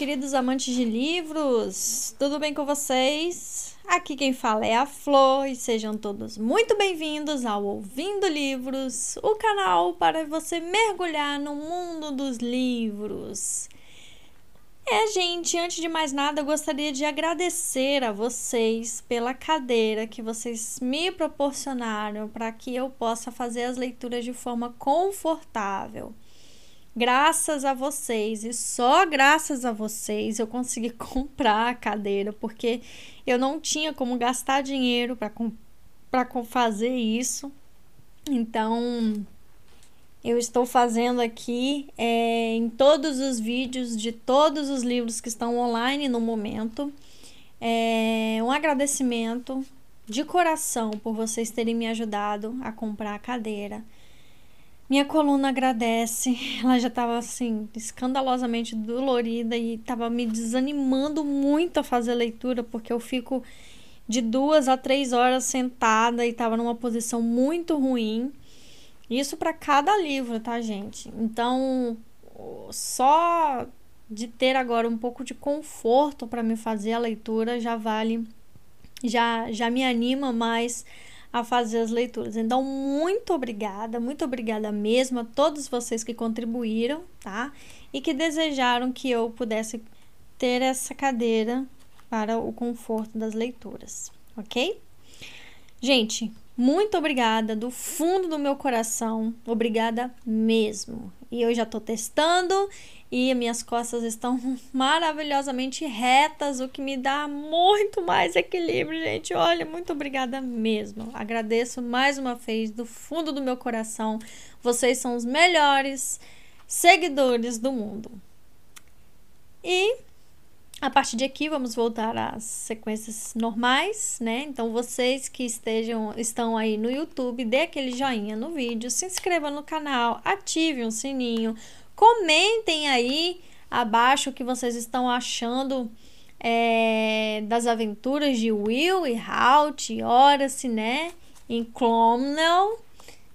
queridos amantes de livros! Tudo bem com vocês? Aqui quem fala é a Flor e sejam todos muito bem-vindos ao Ouvindo Livros, o canal para você mergulhar no mundo dos livros. É, gente, antes de mais nada, eu gostaria de agradecer a vocês pela cadeira que vocês me proporcionaram para que eu possa fazer as leituras de forma confortável. Graças a vocês e só graças a vocês eu consegui comprar a cadeira, porque eu não tinha como gastar dinheiro para fazer isso. Então, eu estou fazendo aqui é, em todos os vídeos de todos os livros que estão online no momento. É, um agradecimento de coração por vocês terem me ajudado a comprar a cadeira. Minha coluna agradece. Ela já estava assim, escandalosamente dolorida e estava me desanimando muito a fazer leitura, porque eu fico de duas a três horas sentada e estava numa posição muito ruim. Isso para cada livro, tá, gente? Então, só de ter agora um pouco de conforto para me fazer a leitura já vale, já, já me anima mais a fazer as leituras. Então, muito obrigada, muito obrigada mesmo a todos vocês que contribuíram, tá? E que desejaram que eu pudesse ter essa cadeira para o conforto das leituras, ok? Gente, muito obrigada do fundo do meu coração, obrigada mesmo. E eu já tô testando e minhas costas estão maravilhosamente retas, o que me dá muito mais equilíbrio, gente. Olha, muito obrigada mesmo. Agradeço mais uma vez do fundo do meu coração. Vocês são os melhores seguidores do mundo. E a partir de aqui vamos voltar às sequências normais, né? Então vocês que estejam estão aí no YouTube, dê aquele joinha no vídeo, se inscreva no canal, ative o sininho, Comentem aí abaixo o que vocês estão achando é, das aventuras de Will e Halt Horace, né? Em Clomnell.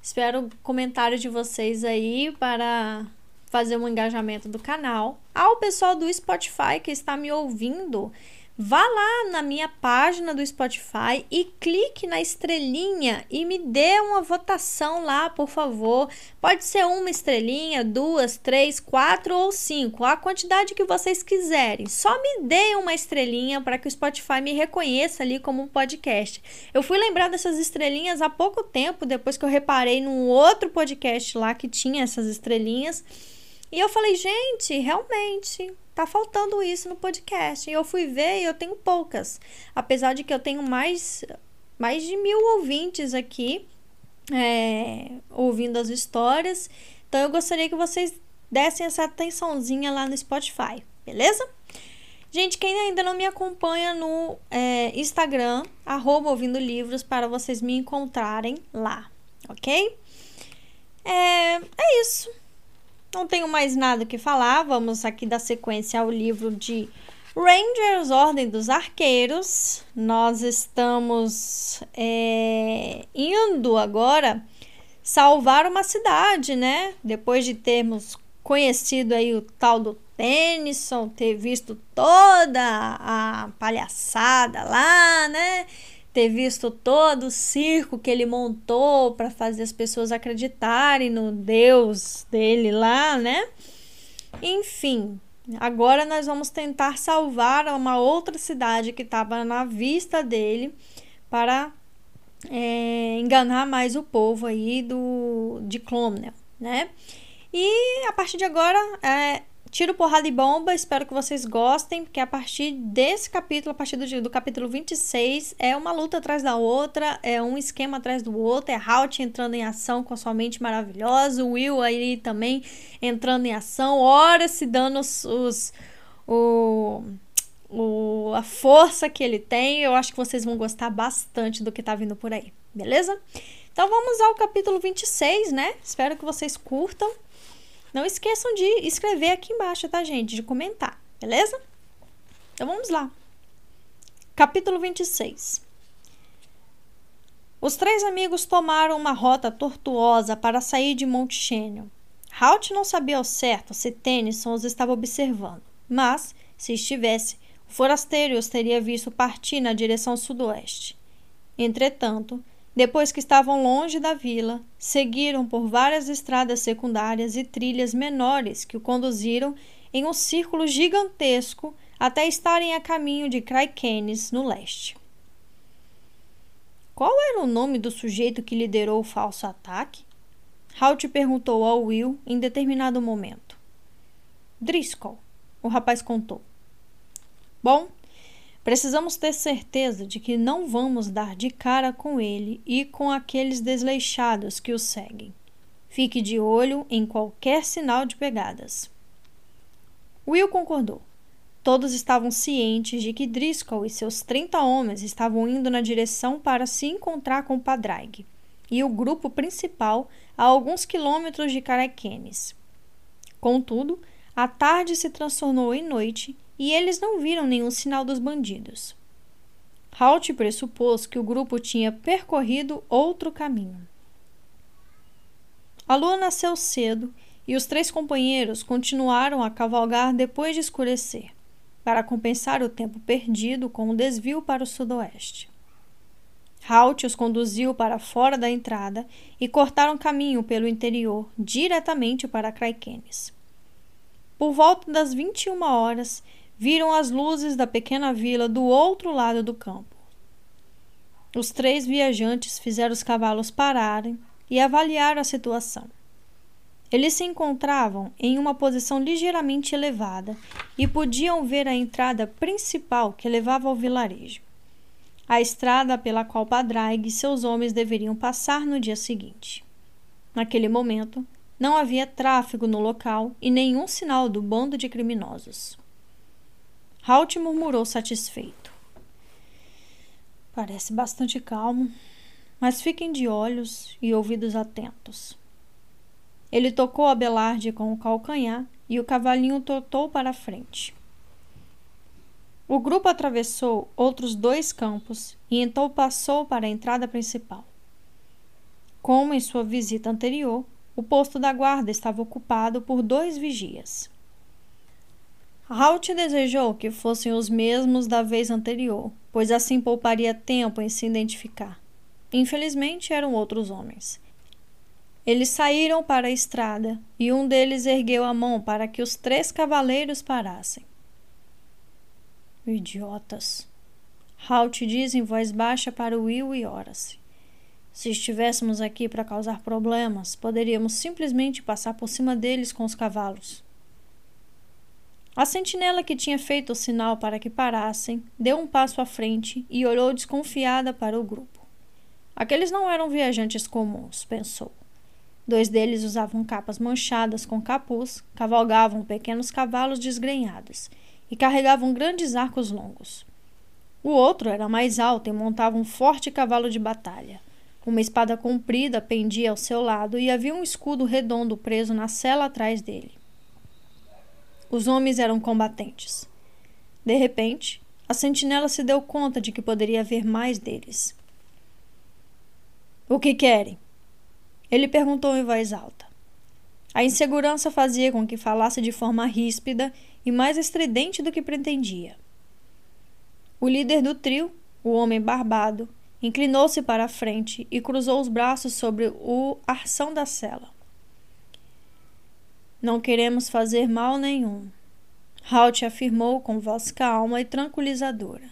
Espero comentários de vocês aí para fazer um engajamento do canal. Ao pessoal do Spotify que está me ouvindo, Vá lá na minha página do Spotify e clique na estrelinha e me dê uma votação lá, por favor. Pode ser uma estrelinha, duas, três, quatro ou cinco, a quantidade que vocês quiserem. Só me dê uma estrelinha para que o Spotify me reconheça ali como um podcast. Eu fui lembrar dessas estrelinhas há pouco tempo, depois que eu reparei num outro podcast lá que tinha essas estrelinhas. E eu falei, gente, realmente, tá faltando isso no podcast. E eu fui ver e eu tenho poucas. Apesar de que eu tenho mais, mais de mil ouvintes aqui é, ouvindo as histórias. Então eu gostaria que vocês dessem essa atençãozinha lá no Spotify, beleza? Gente, quem ainda não me acompanha no é, Instagram, arroba ouvindo livros, para vocês me encontrarem lá, ok? É, é isso. Não tenho mais nada que falar. Vamos aqui dar sequência ao livro de Rangers, Ordem dos Arqueiros. Nós estamos é, indo agora salvar uma cidade, né? Depois de termos conhecido aí o tal do Tennyson, ter visto toda a palhaçada lá, né? Ter visto todo o circo que ele montou para fazer as pessoas acreditarem no Deus dele lá, né? Enfim, agora nós vamos tentar salvar uma outra cidade que estava na vista dele para é, enganar mais o povo aí do de Clomnel, né? E a partir de agora é, Tiro, porrada e bomba, espero que vocês gostem, porque a partir desse capítulo, a partir do, do capítulo 26, é uma luta atrás da outra, é um esquema atrás do outro, é Halt entrando em ação com a sua mente maravilhosa, o Will aí também entrando em ação, horas se dando os, os o, o, a força que ele tem. Eu acho que vocês vão gostar bastante do que tá vindo por aí, beleza? Então vamos ao capítulo 26, né? Espero que vocês curtam. Não esqueçam de escrever aqui embaixo, tá, gente? De comentar, beleza? Então vamos lá. Capítulo 26. Os três amigos tomaram uma rota tortuosa para sair de Monte Chênio. Halt não sabia ao certo se Tennyson os estava observando, mas Se estivesse, o forasteiro os teria visto partir na direção sudoeste. Entretanto, depois que estavam longe da vila, seguiram por várias estradas secundárias e trilhas menores que o conduziram em um círculo gigantesco até estarem a caminho de Craikenes, no leste. Qual era o nome do sujeito que liderou o falso ataque? Halt perguntou ao Will em determinado momento. Driscoll, o rapaz contou. Bom, Precisamos ter certeza de que não vamos dar de cara com ele e com aqueles desleixados que o seguem. Fique de olho em qualquer sinal de pegadas. Will concordou. Todos estavam cientes de que Driscoll e seus 30 homens estavam indo na direção para se encontrar com Padraig e o grupo principal a alguns quilômetros de Caraquenes. Contudo, a tarde se transformou em noite e eles não viram nenhum sinal dos bandidos. Halt pressupôs que o grupo tinha percorrido outro caminho. A lua nasceu cedo e os três companheiros continuaram a cavalgar depois de escurecer, para compensar o tempo perdido com o desvio para o sudoeste. Halt os conduziu para fora da entrada e cortaram caminho pelo interior diretamente para Craikenes. Por volta das 21 horas, viram as luzes da pequena vila do outro lado do campo. Os três viajantes fizeram os cavalos pararem e avaliaram a situação. Eles se encontravam em uma posição ligeiramente elevada e podiam ver a entrada principal que levava ao vilarejo. A estrada pela qual Padraig e seus homens deveriam passar no dia seguinte. Naquele momento, não havia tráfego no local e nenhum sinal do bando de criminosos. Halt murmurou satisfeito. Parece bastante calmo, mas fiquem de olhos e ouvidos atentos. Ele tocou a Belarde com o calcanhar e o cavalinho trotou para a frente. O grupo atravessou outros dois campos e então passou para a entrada principal. Como em sua visita anterior, o posto da guarda estava ocupado por dois vigias. Halt desejou que fossem os mesmos da vez anterior, pois assim pouparia tempo em se identificar. Infelizmente eram outros homens. Eles saíram para a estrada e um deles ergueu a mão para que os três cavaleiros parassem. Idiotas! Halt diz em voz baixa para Will e Horace. Se estivéssemos aqui para causar problemas, poderíamos simplesmente passar por cima deles com os cavalos. A sentinela que tinha feito o sinal para que parassem deu um passo à frente e olhou desconfiada para o grupo. Aqueles não eram viajantes comuns, pensou. Dois deles usavam capas manchadas com capuz, cavalgavam pequenos cavalos desgrenhados e carregavam grandes arcos longos. O outro era mais alto e montava um forte cavalo de batalha. Uma espada comprida pendia ao seu lado e havia um escudo redondo preso na cela atrás dele. Os homens eram combatentes. De repente, a sentinela se deu conta de que poderia haver mais deles. O que querem? Ele perguntou em voz alta. A insegurança fazia com que falasse de forma ríspida e mais estridente do que pretendia. O líder do trio, o homem barbado, inclinou-se para a frente e cruzou os braços sobre o arção da cela. Não queremos fazer mal nenhum. Halt afirmou com voz calma e tranquilizadora,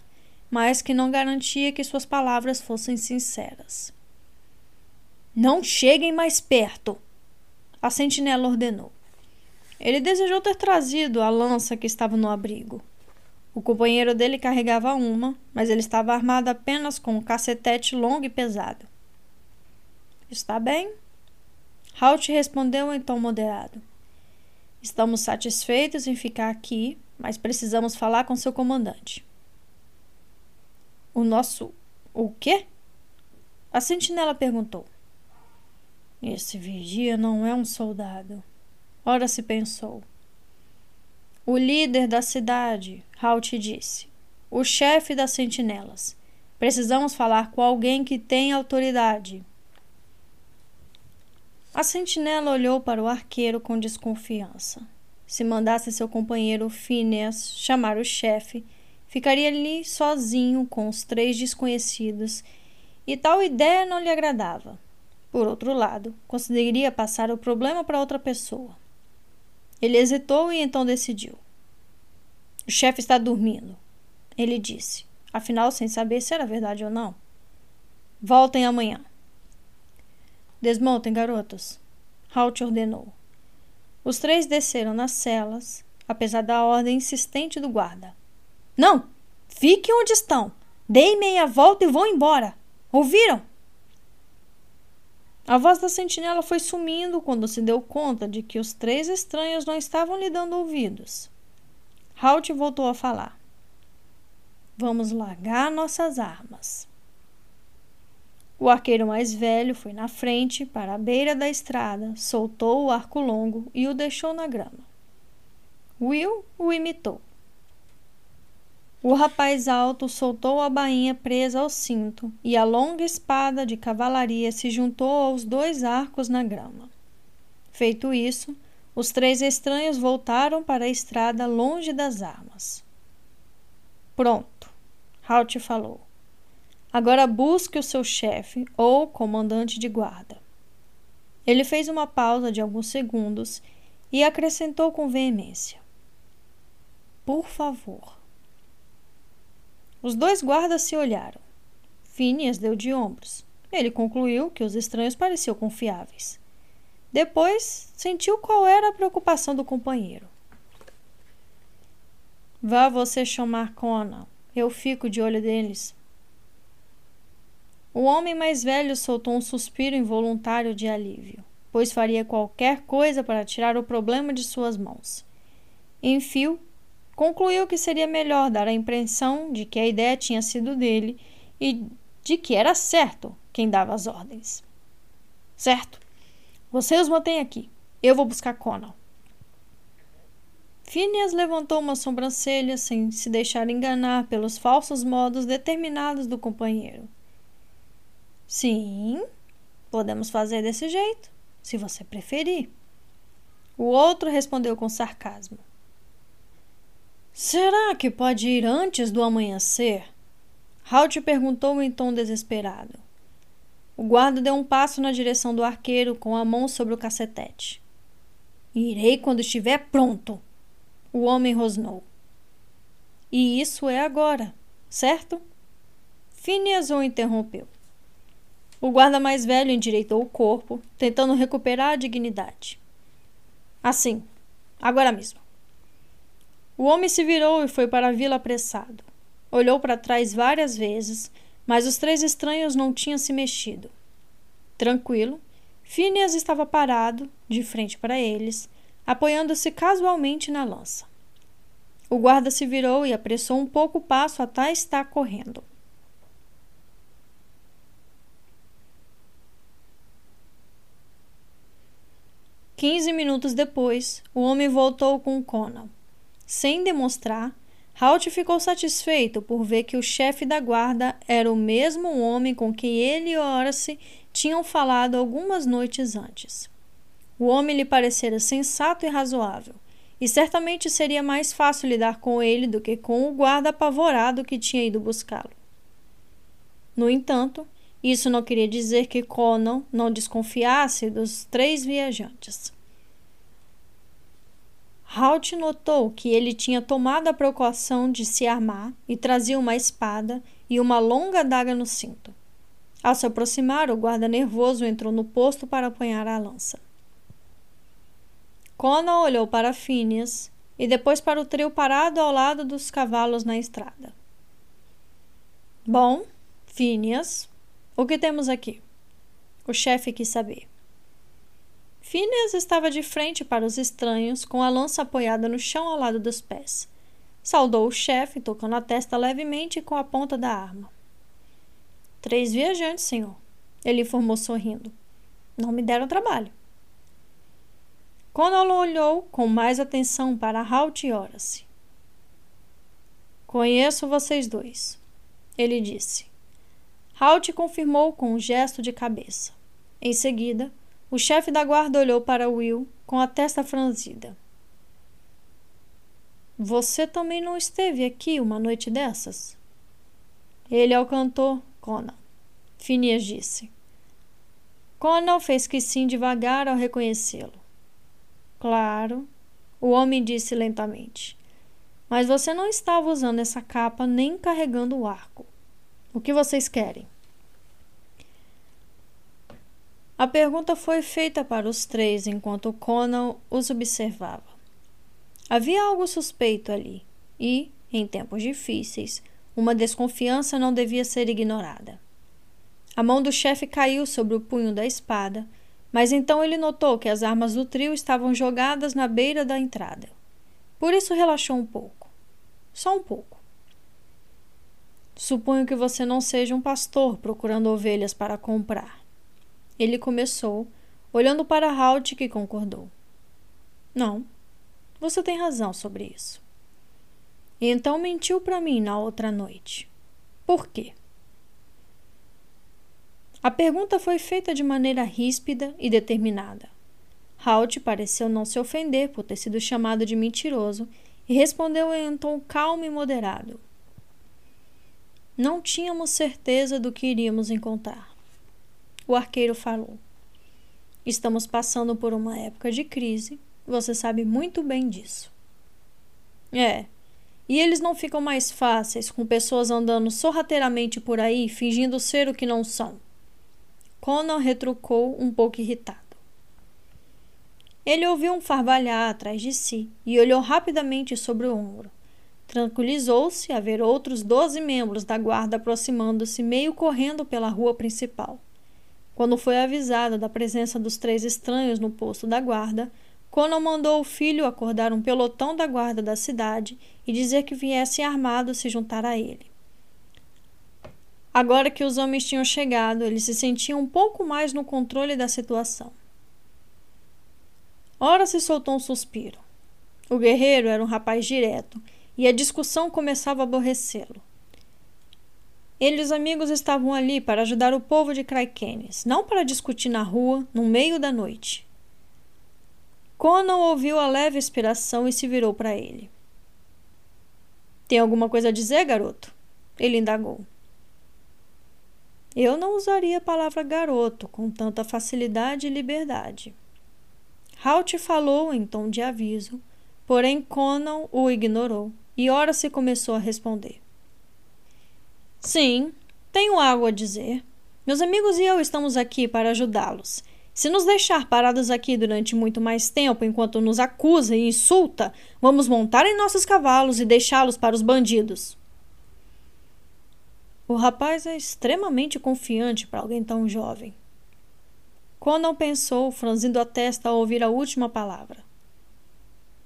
mas que não garantia que suas palavras fossem sinceras. Não cheguem mais perto, a sentinela ordenou. Ele desejou ter trazido a lança que estava no abrigo. O companheiro dele carregava uma, mas ele estava armado apenas com um cacetete longo e pesado. Está bem? Halt respondeu em tom moderado. Estamos satisfeitos em ficar aqui, mas precisamos falar com seu comandante. O nosso. O quê? A sentinela perguntou. Esse vigia não é um soldado. Ora se pensou. O líder da cidade, Halt disse. O chefe das sentinelas. Precisamos falar com alguém que tem autoridade. A sentinela olhou para o arqueiro com desconfiança. Se mandasse seu companheiro Phineas chamar o chefe, ficaria ali sozinho com os três desconhecidos e tal ideia não lhe agradava. Por outro lado, conseguiria passar o problema para outra pessoa. Ele hesitou e então decidiu. O chefe está dormindo, ele disse, afinal sem saber se era verdade ou não. Voltem amanhã. Desmontem, garotos. Halt ordenou. Os três desceram nas celas, apesar da ordem insistente do guarda. Não! Fiquem onde estão! Deem meia volta e vão embora! Ouviram? A voz da sentinela foi sumindo quando se deu conta de que os três estranhos não estavam lhe dando ouvidos. Halt voltou a falar. Vamos largar nossas armas. O arqueiro mais velho foi na frente, para a beira da estrada, soltou o arco longo e o deixou na grama. Will o imitou. O rapaz alto soltou a bainha presa ao cinto e a longa espada de cavalaria se juntou aos dois arcos na grama. Feito isso, os três estranhos voltaram para a estrada longe das armas. Pronto, Halt falou. Agora busque o seu chefe ou comandante de guarda. Ele fez uma pausa de alguns segundos e acrescentou com veemência: Por favor. Os dois guardas se olharam. Phineas deu de ombros. Ele concluiu que os estranhos pareciam confiáveis. Depois, sentiu qual era a preocupação do companheiro. Vá você chamar Conan. Eu fico de olho deles. O homem mais velho soltou um suspiro involuntário de alívio, pois faria qualquer coisa para tirar o problema de suas mãos. Enfio concluiu que seria melhor dar a impressão de que a ideia tinha sido dele e de que era certo quem dava as ordens. Certo. Você os mantém aqui. Eu vou buscar Conan. Phineas levantou uma sobrancelha sem se deixar enganar pelos falsos modos determinados do companheiro. Sim, podemos fazer desse jeito, se você preferir. O outro respondeu com sarcasmo. Será que pode ir antes do amanhecer? Halt perguntou em tom desesperado. O guarda deu um passo na direção do arqueiro com a mão sobre o cacetete. Irei quando estiver pronto, o homem rosnou. E isso é agora, certo? Phineas o interrompeu. O guarda mais velho endireitou o corpo, tentando recuperar a dignidade. Assim, agora mesmo. O homem se virou e foi para a vila apressado. Olhou para trás várias vezes, mas os três estranhos não tinham se mexido. Tranquilo, Phineas estava parado, de frente para eles, apoiando-se casualmente na lança. O guarda se virou e apressou um pouco o passo até estar correndo. Quinze minutos depois, o homem voltou com Conan. Sem demonstrar, Halt ficou satisfeito por ver que o chefe da guarda era o mesmo homem com quem ele e Horace tinham falado algumas noites antes. O homem lhe parecera sensato e razoável, e certamente seria mais fácil lidar com ele do que com o guarda apavorado que tinha ido buscá-lo. No entanto, isso não queria dizer que Conan não desconfiasse dos três viajantes. Halt notou que ele tinha tomado a precaução de se armar e trazia uma espada e uma longa adaga no cinto. Ao se aproximar, o guarda nervoso entrou no posto para apanhar a lança. Conan olhou para Phineas e depois para o trio parado ao lado dos cavalos na estrada. Bom, Phineas, o que temos aqui? O chefe quis saber. Phineas estava de frente para os estranhos, com a lança apoiada no chão ao lado dos pés. Saudou o chefe, tocando a testa levemente com a ponta da arma. Três viajantes, senhor, ele informou sorrindo. Não me deram trabalho. Conan olhou com mais atenção para Halt e Horace. Conheço vocês dois, ele disse. Halt confirmou com um gesto de cabeça. Em seguida, o chefe da guarda olhou para Will com a testa franzida. Você também não esteve aqui uma noite dessas? Ele é o cantor, Conan. Phineas disse. Conan fez que sim devagar ao reconhecê-lo. Claro, o homem disse lentamente. Mas você não estava usando essa capa nem carregando o arco. O que vocês querem? A pergunta foi feita para os três enquanto Conan os observava. Havia algo suspeito ali e, em tempos difíceis, uma desconfiança não devia ser ignorada. A mão do chefe caiu sobre o punho da espada, mas então ele notou que as armas do trio estavam jogadas na beira da entrada. Por isso relaxou um pouco. Só um pouco. Suponho que você não seja um pastor procurando ovelhas para comprar. Ele começou, olhando para Halt, que concordou. Não, você tem razão sobre isso. E então mentiu para mim na outra noite. Por quê? A pergunta foi feita de maneira ríspida e determinada. Halt pareceu não se ofender por ter sido chamado de mentiroso e respondeu em um tom calmo e moderado. Não tínhamos certeza do que iríamos encontrar. O arqueiro falou. Estamos passando por uma época de crise, você sabe muito bem disso. É, e eles não ficam mais fáceis com pessoas andando sorrateiramente por aí fingindo ser o que não são. Conan retrucou um pouco irritado. Ele ouviu um farvalhar atrás de si e olhou rapidamente sobre o ombro. Tranquilizou-se a ver outros doze membros da guarda aproximando-se meio correndo pela rua principal. Quando foi avisado da presença dos três estranhos no posto da guarda, Conan mandou o filho acordar um pelotão da guarda da cidade e dizer que viesse armado se juntar a ele. Agora que os homens tinham chegado, ele se sentia um pouco mais no controle da situação. Ora se soltou um suspiro. O guerreiro era um rapaz direto e a discussão começava a aborrecê-lo. Ele e os amigos estavam ali para ajudar o povo de Kraikenes, não para discutir na rua, no meio da noite. Conan ouviu a leve inspiração e se virou para ele. Tem alguma coisa a dizer, garoto? Ele indagou. Eu não usaria a palavra garoto com tanta facilidade e liberdade. Halt falou em tom de aviso, porém Conan o ignorou e ora se começou a responder. Sim, tenho algo a dizer. Meus amigos e eu estamos aqui para ajudá-los. Se nos deixar parados aqui durante muito mais tempo enquanto nos acusa e insulta, vamos montar em nossos cavalos e deixá-los para os bandidos. O rapaz é extremamente confiante para alguém tão jovem. Conan pensou, franzindo a testa ao ouvir a última palavra.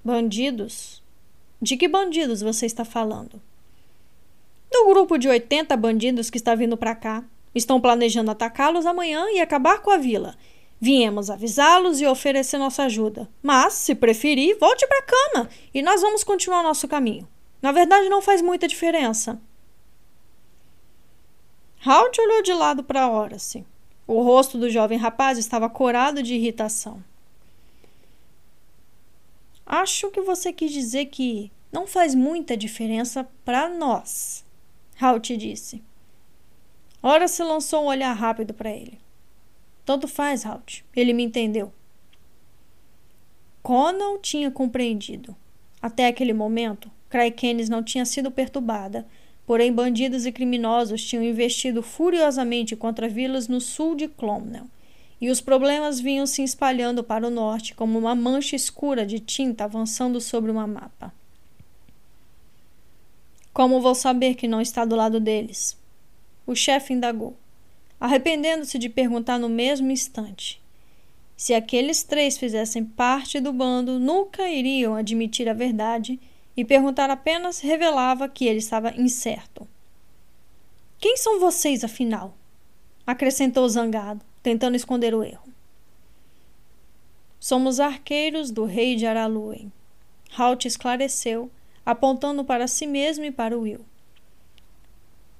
Bandidos? De que bandidos você está falando? do grupo de 80 bandidos que está vindo para cá. Estão planejando atacá-los amanhã e acabar com a vila. Viemos avisá-los e oferecer nossa ajuda. Mas, se preferir, volte para a cama e nós vamos continuar nosso caminho. Na verdade, não faz muita diferença. Halt olhou de lado para Horace. O rosto do jovem rapaz estava corado de irritação. Acho que você quis dizer que não faz muita diferença para nós, Halt disse. Ora se lançou um olhar rápido para ele. Tanto faz, Halt. Ele me entendeu. Conan tinha compreendido. Até aquele momento, Kraikenes não tinha sido perturbada, porém bandidos e criminosos tinham investido furiosamente contra vilas no sul de Clomnel, e os problemas vinham se espalhando para o norte como uma mancha escura de tinta avançando sobre uma mapa. Como vou saber que não está do lado deles? O chefe indagou, arrependendo-se de perguntar no mesmo instante. Se aqueles três fizessem parte do bando, nunca iriam admitir a verdade e perguntar apenas revelava que ele estava incerto. Quem são vocês, afinal? acrescentou zangado, tentando esconder o erro. Somos arqueiros do rei de Araluen. Halt esclareceu, apontando para si mesmo e para Will.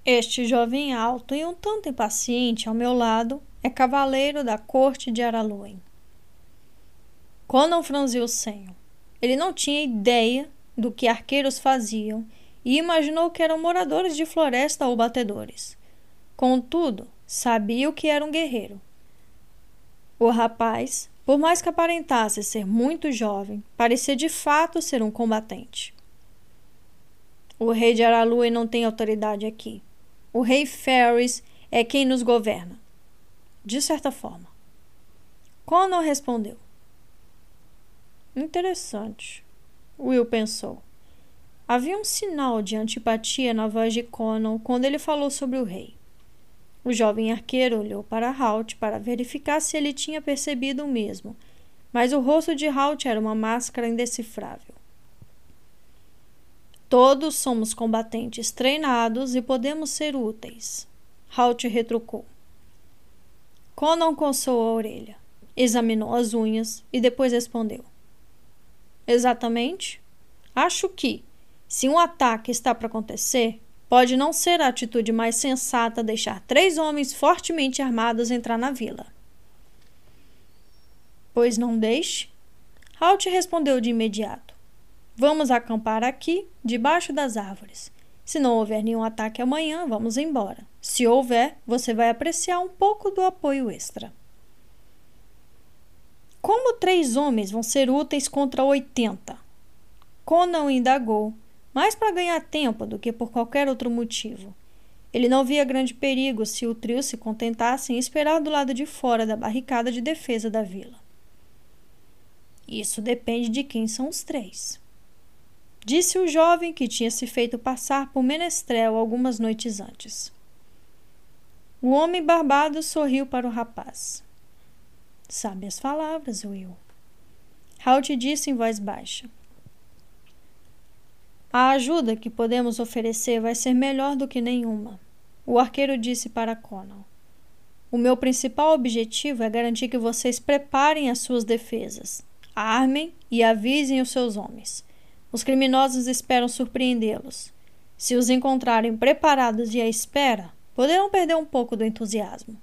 Este jovem alto e um tanto impaciente ao meu lado é cavaleiro da corte de Araluen. Conan franziu o senho. Ele não tinha ideia do que arqueiros faziam e imaginou que eram moradores de floresta ou batedores. Contudo, sabia o que era um guerreiro. O rapaz, por mais que aparentasse ser muito jovem, parecia de fato ser um combatente. O rei de Araluen não tem autoridade aqui. O rei Ferris é quem nos governa. De certa forma. Conan respondeu. Interessante. Will pensou. Havia um sinal de antipatia na voz de Conan quando ele falou sobre o rei. O jovem arqueiro olhou para Halt para verificar se ele tinha percebido o mesmo, mas o rosto de Halt era uma máscara indecifrável. Todos somos combatentes treinados e podemos ser úteis. Halt retrucou. Conan coçou a orelha, examinou as unhas e depois respondeu. Exatamente. Acho que, se um ataque está para acontecer, pode não ser a atitude mais sensata deixar três homens fortemente armados entrar na vila. Pois não deixe. Halt respondeu de imediato. Vamos acampar aqui, debaixo das árvores. Se não houver nenhum ataque amanhã, vamos embora. Se houver, você vai apreciar um pouco do apoio extra. Como três homens vão ser úteis contra oitenta? Conan indagou, mais para ganhar tempo do que por qualquer outro motivo. Ele não via grande perigo se o trio se contentasse em esperar do lado de fora da barricada de defesa da vila. Isso depende de quem são os três disse o jovem que tinha se feito passar por menestrel algumas noites antes. O homem barbado sorriu para o rapaz. Sabe as palavras, Will. Halt disse em voz baixa. A ajuda que podemos oferecer vai ser melhor do que nenhuma. O arqueiro disse para Conan. O meu principal objetivo é garantir que vocês preparem as suas defesas, armem e avisem os seus homens. Os criminosos esperam surpreendê-los. Se os encontrarem preparados e à espera, poderão perder um pouco do entusiasmo.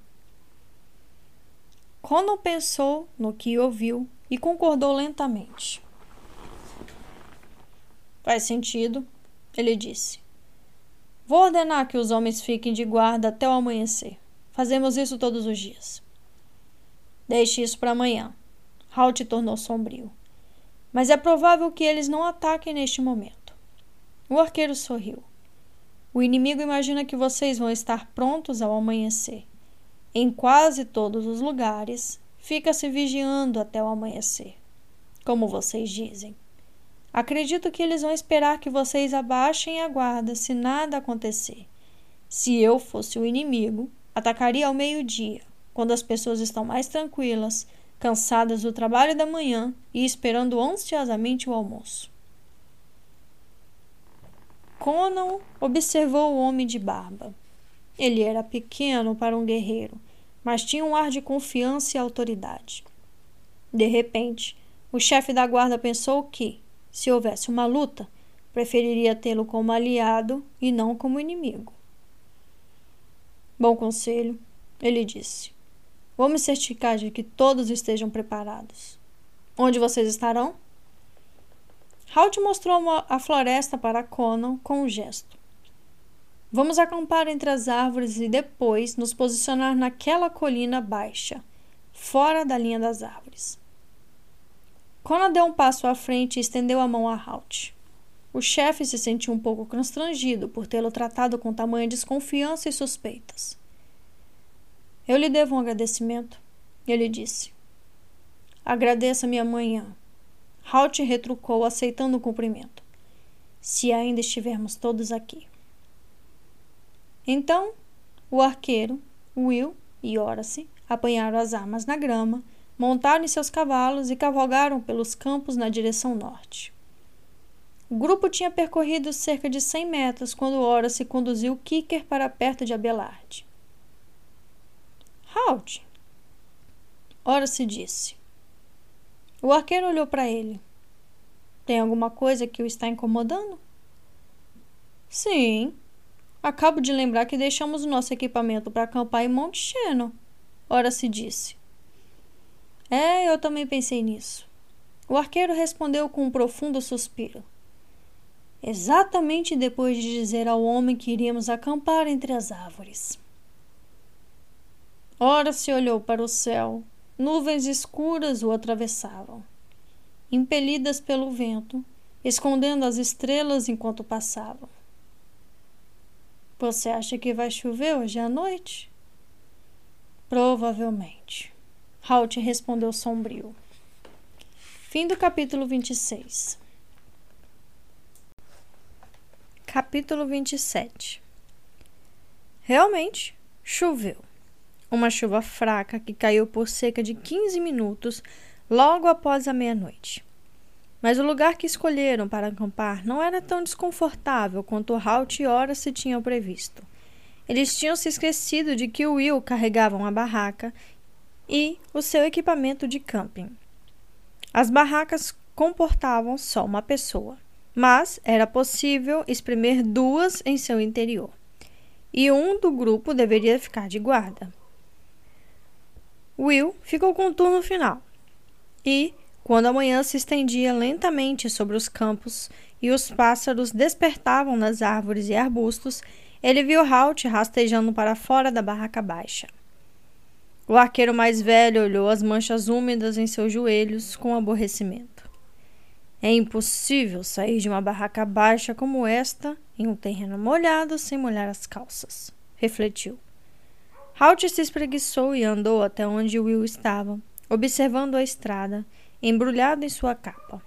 Conan pensou no que ouviu e concordou lentamente. Faz sentido, ele disse. Vou ordenar que os homens fiquem de guarda até o amanhecer. Fazemos isso todos os dias. Deixe isso para amanhã. Halt tornou sombrio mas é provável que eles não ataquem neste momento. O arqueiro sorriu. O inimigo imagina que vocês vão estar prontos ao amanhecer. Em quase todos os lugares, fica-se vigiando até o amanhecer, como vocês dizem. Acredito que eles vão esperar que vocês abaixem a guarda se nada acontecer. Se eu fosse o inimigo, atacaria ao meio-dia, quando as pessoas estão mais tranquilas, cansadas do trabalho da manhã e esperando ansiosamente o almoço. Conan observou o homem de barba. Ele era pequeno para um guerreiro, mas tinha um ar de confiança e autoridade. De repente, o chefe da guarda pensou que, se houvesse uma luta, preferiria tê-lo como aliado e não como inimigo. Bom conselho, ele disse. Vamos certificar de que todos estejam preparados. Onde vocês estarão? Halt mostrou a floresta para Conan com um gesto. Vamos acampar entre as árvores e depois nos posicionar naquela colina baixa, fora da linha das árvores. Conan deu um passo à frente e estendeu a mão a Halt. O chefe se sentiu um pouco constrangido por tê-lo tratado com tamanha desconfiança e suspeitas. Eu lhe devo um agradecimento. Ele disse. Agradeça-me amanhã. Halt retrucou, aceitando o cumprimento. Se ainda estivermos todos aqui. Então, o arqueiro, Will e Horace apanharam as armas na grama, montaram em seus cavalos e cavalgaram pelos campos na direção norte. O grupo tinha percorrido cerca de 100 metros quando Horace conduziu Kicker para perto de Abelard. Halt! Ora se disse. O arqueiro olhou para ele. Tem alguma coisa que o está incomodando? Sim. Acabo de lembrar que deixamos o nosso equipamento para acampar em Monte Shannon. Ora se disse. É, eu também pensei nisso. O arqueiro respondeu com um profundo suspiro. exatamente depois de dizer ao homem que iríamos acampar entre as árvores. Ora se olhou para o céu, nuvens escuras o atravessavam. Impelidas pelo vento, escondendo as estrelas enquanto passavam. Você acha que vai chover hoje à noite? Provavelmente. Halt respondeu sombrio. Fim do capítulo 26. Capítulo 27 Realmente choveu. Uma chuva fraca que caiu por cerca de 15 minutos logo após a meia-noite. Mas o lugar que escolheram para acampar não era tão desconfortável quanto Halt e Ora se tinham previsto. Eles tinham se esquecido de que Will carregava uma barraca e o seu equipamento de camping. As barracas comportavam só uma pessoa, mas era possível espremer duas em seu interior, e um do grupo deveria ficar de guarda. Will ficou com o turno final e, quando a manhã se estendia lentamente sobre os campos e os pássaros despertavam nas árvores e arbustos, ele viu Halt rastejando para fora da barraca baixa. O arqueiro mais velho olhou as manchas úmidas em seus joelhos com aborrecimento. É impossível sair de uma barraca baixa como esta em um terreno molhado sem molhar as calças, refletiu. Halt se espreguiçou e andou até onde Will estava, observando a estrada, embrulhado em sua capa.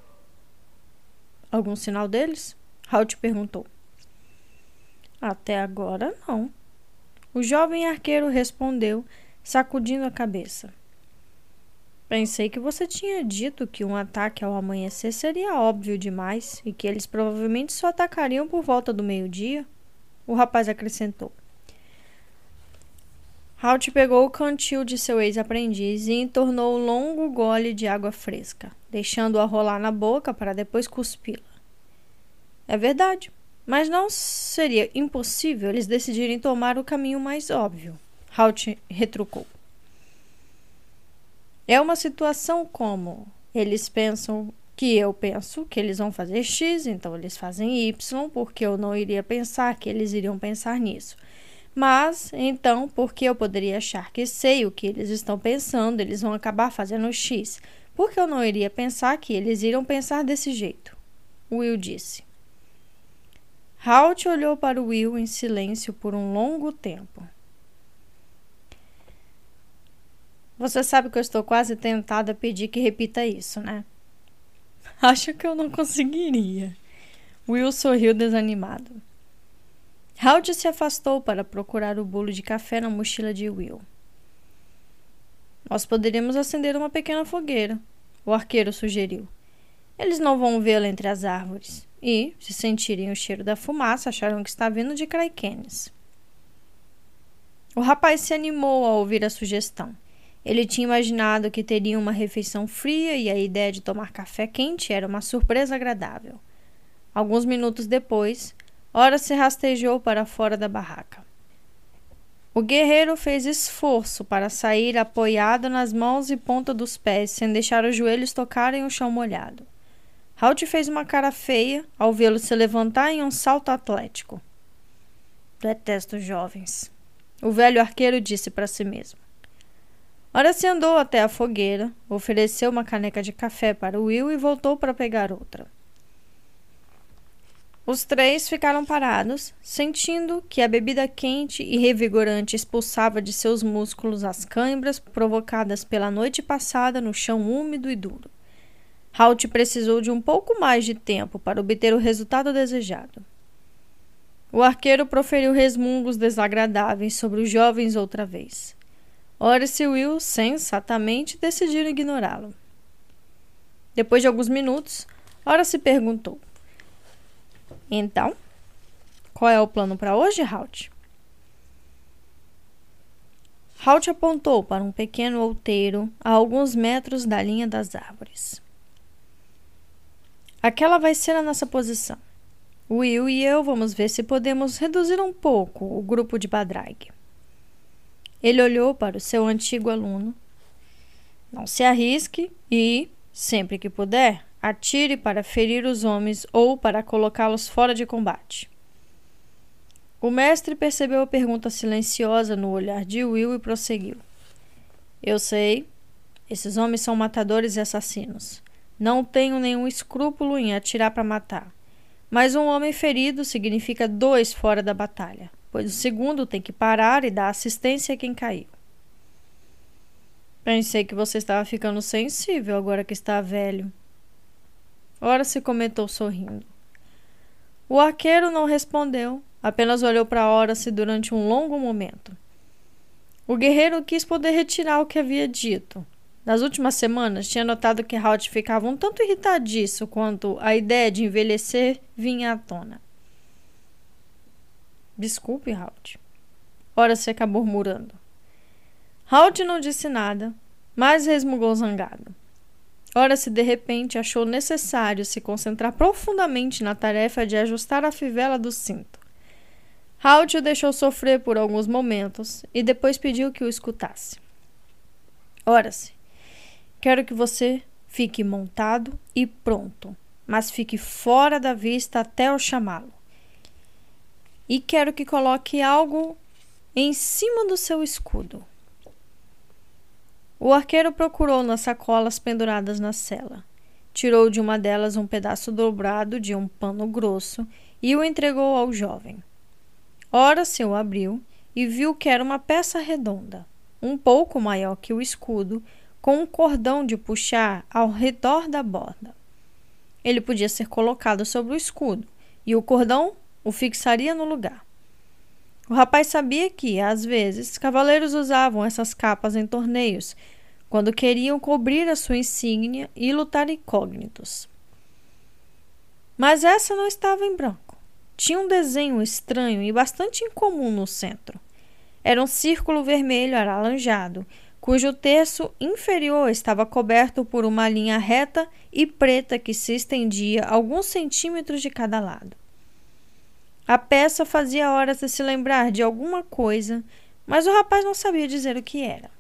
Algum sinal deles? Halt perguntou. Até agora, não. O jovem arqueiro respondeu, sacudindo a cabeça. Pensei que você tinha dito que um ataque ao amanhecer seria óbvio demais e que eles provavelmente só atacariam por volta do meio-dia. O rapaz acrescentou. Halt pegou o cantil de seu ex-aprendiz e entornou um longo gole de água fresca, deixando-a rolar na boca para depois cuspi-la. É verdade, mas não seria impossível eles decidirem tomar o caminho mais óbvio. Halt retrucou. É uma situação como eles pensam que eu penso que eles vão fazer X, então eles fazem Y, porque eu não iria pensar que eles iriam pensar nisso. Mas, então, porque eu poderia achar que sei o que eles estão pensando, eles vão acabar fazendo X. Porque eu não iria pensar que eles iriam pensar desse jeito. Will disse. Halt olhou para Will em silêncio por um longo tempo. Você sabe que eu estou quase tentada a pedir que repita isso, né? Acho que eu não conseguiria. Will sorriu desanimado. Howdy se afastou para procurar o bolo de café na mochila de Will. Nós poderíamos acender uma pequena fogueira, o arqueiro sugeriu. Eles não vão vê-la entre as árvores e, se sentirem o cheiro da fumaça, acharão que está vindo de Kraikenes. O rapaz se animou ao ouvir a sugestão. Ele tinha imaginado que teria uma refeição fria e a ideia de tomar café quente era uma surpresa agradável. Alguns minutos depois, Ora se rastejou para fora da barraca. O guerreiro fez esforço para sair apoiado nas mãos e ponta dos pés, sem deixar os joelhos tocarem o chão molhado. Halt fez uma cara feia ao vê-lo se levantar em um salto atlético. Detesto jovens. O velho arqueiro disse para si mesmo. Ora se andou até a fogueira, ofereceu uma caneca de café para Will e voltou para pegar outra. Os três ficaram parados, sentindo que a bebida quente e revigorante expulsava de seus músculos as câimbras provocadas pela noite passada no chão úmido e duro. Halt precisou de um pouco mais de tempo para obter o resultado desejado. O arqueiro proferiu resmungos desagradáveis sobre os jovens outra vez. Horace e Will, sensatamente, decidiram ignorá-lo. Depois de alguns minutos, Horace perguntou: Então, qual é o plano para hoje, Halt? Halt apontou para um pequeno outeiro a alguns metros da linha das árvores. Aquela vai ser a nossa posição. Will e eu vamos ver se podemos reduzir um pouco o grupo de Badrag. Ele olhou para o seu antigo aluno. Não se arrisque e, sempre que puder, Atire para ferir os homens ou para colocá-los fora de combate. O mestre percebeu a pergunta silenciosa no olhar de Will e prosseguiu. Eu sei. Esses homens são matadores e assassinos. Não tenho nenhum escrúpulo em atirar para matar. Mas um homem ferido significa dois fora da batalha, o segundo tem que parar e dar assistência a quem caiu. Pensei que você estava ficando sensível agora que está velho. Ora se comentou sorrindo. O arqueiro não respondeu, apenas olhou para Horace durante um longo momento. O guerreiro quis poder retirar o que havia dito. Nas últimas semanas, tinha notado que Halt ficava um tanto irritadiço quanto a ideia de envelhecer vinha à tona. Desculpe, Halt. Horace acabou murmurando. Halt não disse nada, mas resmungou zangado. Ora, se de repente achou necessário se concentrar profundamente na tarefa de ajustar a fivela do cinto. Halt o deixou sofrer por alguns momentos e depois pediu que o escutasse. Ora-se, quero que você fique montado e pronto, mas fique fora da vista até eu chamá-lo. E quero que coloque algo em cima do seu escudo. O arqueiro procurou nas sacolas penduradas na cela. Tirou de uma delas um pedaço dobrado de um pano grosso e o entregou ao jovem. Ora se o abriu e viu que era uma peça redonda, um pouco maior que o escudo, com um cordão de puxar ao redor da borda. Ele podia ser colocado sobre o escudo e o cordão o fixaria no lugar. O rapaz sabia que, às vezes, cavaleiros usavam essas capas em torneios, quando queriam cobrir a sua insígnia e lutar incógnitos. Mas essa não estava em branco. Tinha um desenho estranho e bastante incomum no centro. Era um círculo vermelho alaranjado, cujo terço inferior estava coberto por uma linha reta e preta que se estendia alguns centímetros de cada lado. A peça fazia horas de se lembrar de alguma coisa, mas o rapaz não sabia dizer o que era.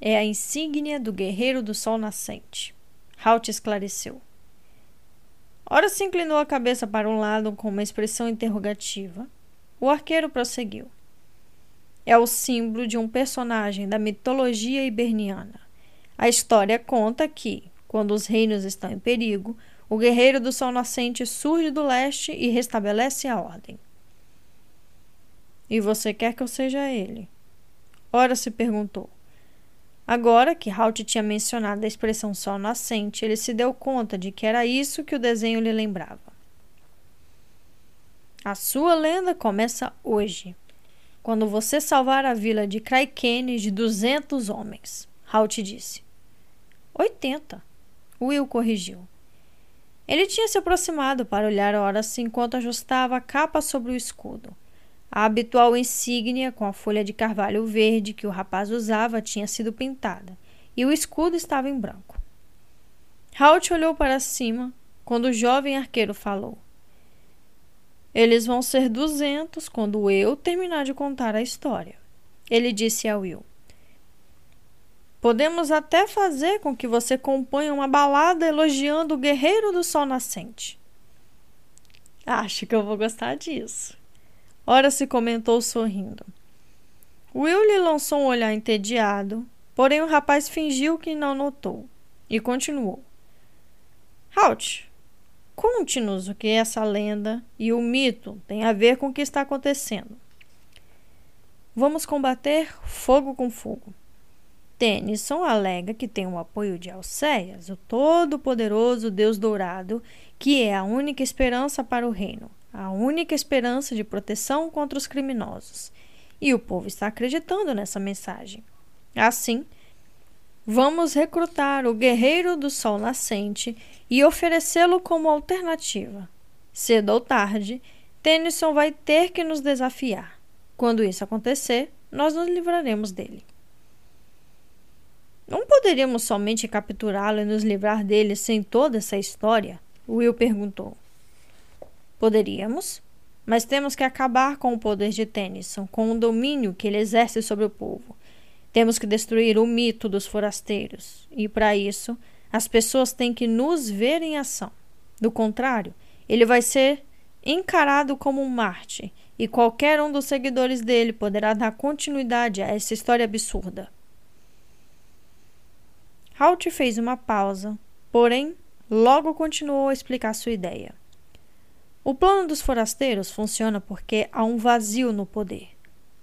É a insígnia do guerreiro do sol nascente. Halt esclareceu. Ora se inclinou a cabeça para um lado com uma expressão interrogativa. O arqueiro prosseguiu. É o símbolo de um personagem da mitologia iberniana. A história conta que, quando os reinos estão em perigo, o guerreiro do sol nascente surge do leste e restabelece a ordem. E você quer que eu seja ele? Ora se perguntou. Agora que Halt tinha mencionado a expressão sol nascente, ele se deu conta de que era isso que o desenho lhe lembrava. A sua lenda começa hoje, quando você salvar a vila de Kraikene de 200 homens, Halt disse. 80, Will corrigiu. Ele tinha se aproximado para olhar horas enquanto ajustava a capa sobre o escudo. A habitual insígnia com a folha de carvalho verde que o rapaz usava tinha sido pintada, e o escudo estava em branco. Halt olhou para cima quando o jovem arqueiro falou. Eles vão ser duzentos quando eu terminar de contar a história. Ele disse a Will. Podemos até fazer com que você componha uma balada elogiando o guerreiro do sol nascente. Acho que eu vou gostar disso. Ora se comentou sorrindo. Will lhe lançou um olhar entediado, porém o rapaz fingiu que não notou e continuou. Halt, conte-nos o que essa lenda e o mito têm a ver com o que está acontecendo. Vamos combater fogo com fogo. Tennyson alega que tem o apoio de Alcéias, o todo-poderoso Deus dourado, que é a única esperança para o reino, a única esperança de proteção contra os criminosos. E o povo está acreditando nessa mensagem. Assim, vamos recrutar o guerreiro do sol nascente e oferecê-lo como alternativa. Cedo ou tarde, Tennyson vai ter que nos desafiar. Quando isso acontecer, nós nos livraremos dele. Não poderíamos somente capturá-lo e nos livrar dele sem toda essa história? Will perguntou. Poderíamos, mas temos que acabar com o poder de Tennyson, com o domínio que ele exerce sobre o povo. Temos que destruir o mito dos forasteiros, e para isso, As pessoas têm que nos ver em ação. Do contrário, ele vai ser encarado como um Marte e qualquer um dos seguidores dele poderá dar continuidade a essa história absurda. Halt fez uma pausa, porém logo continuou a explicar sua ideia. O plano dos forasteiros funciona porque há um vazio no poder.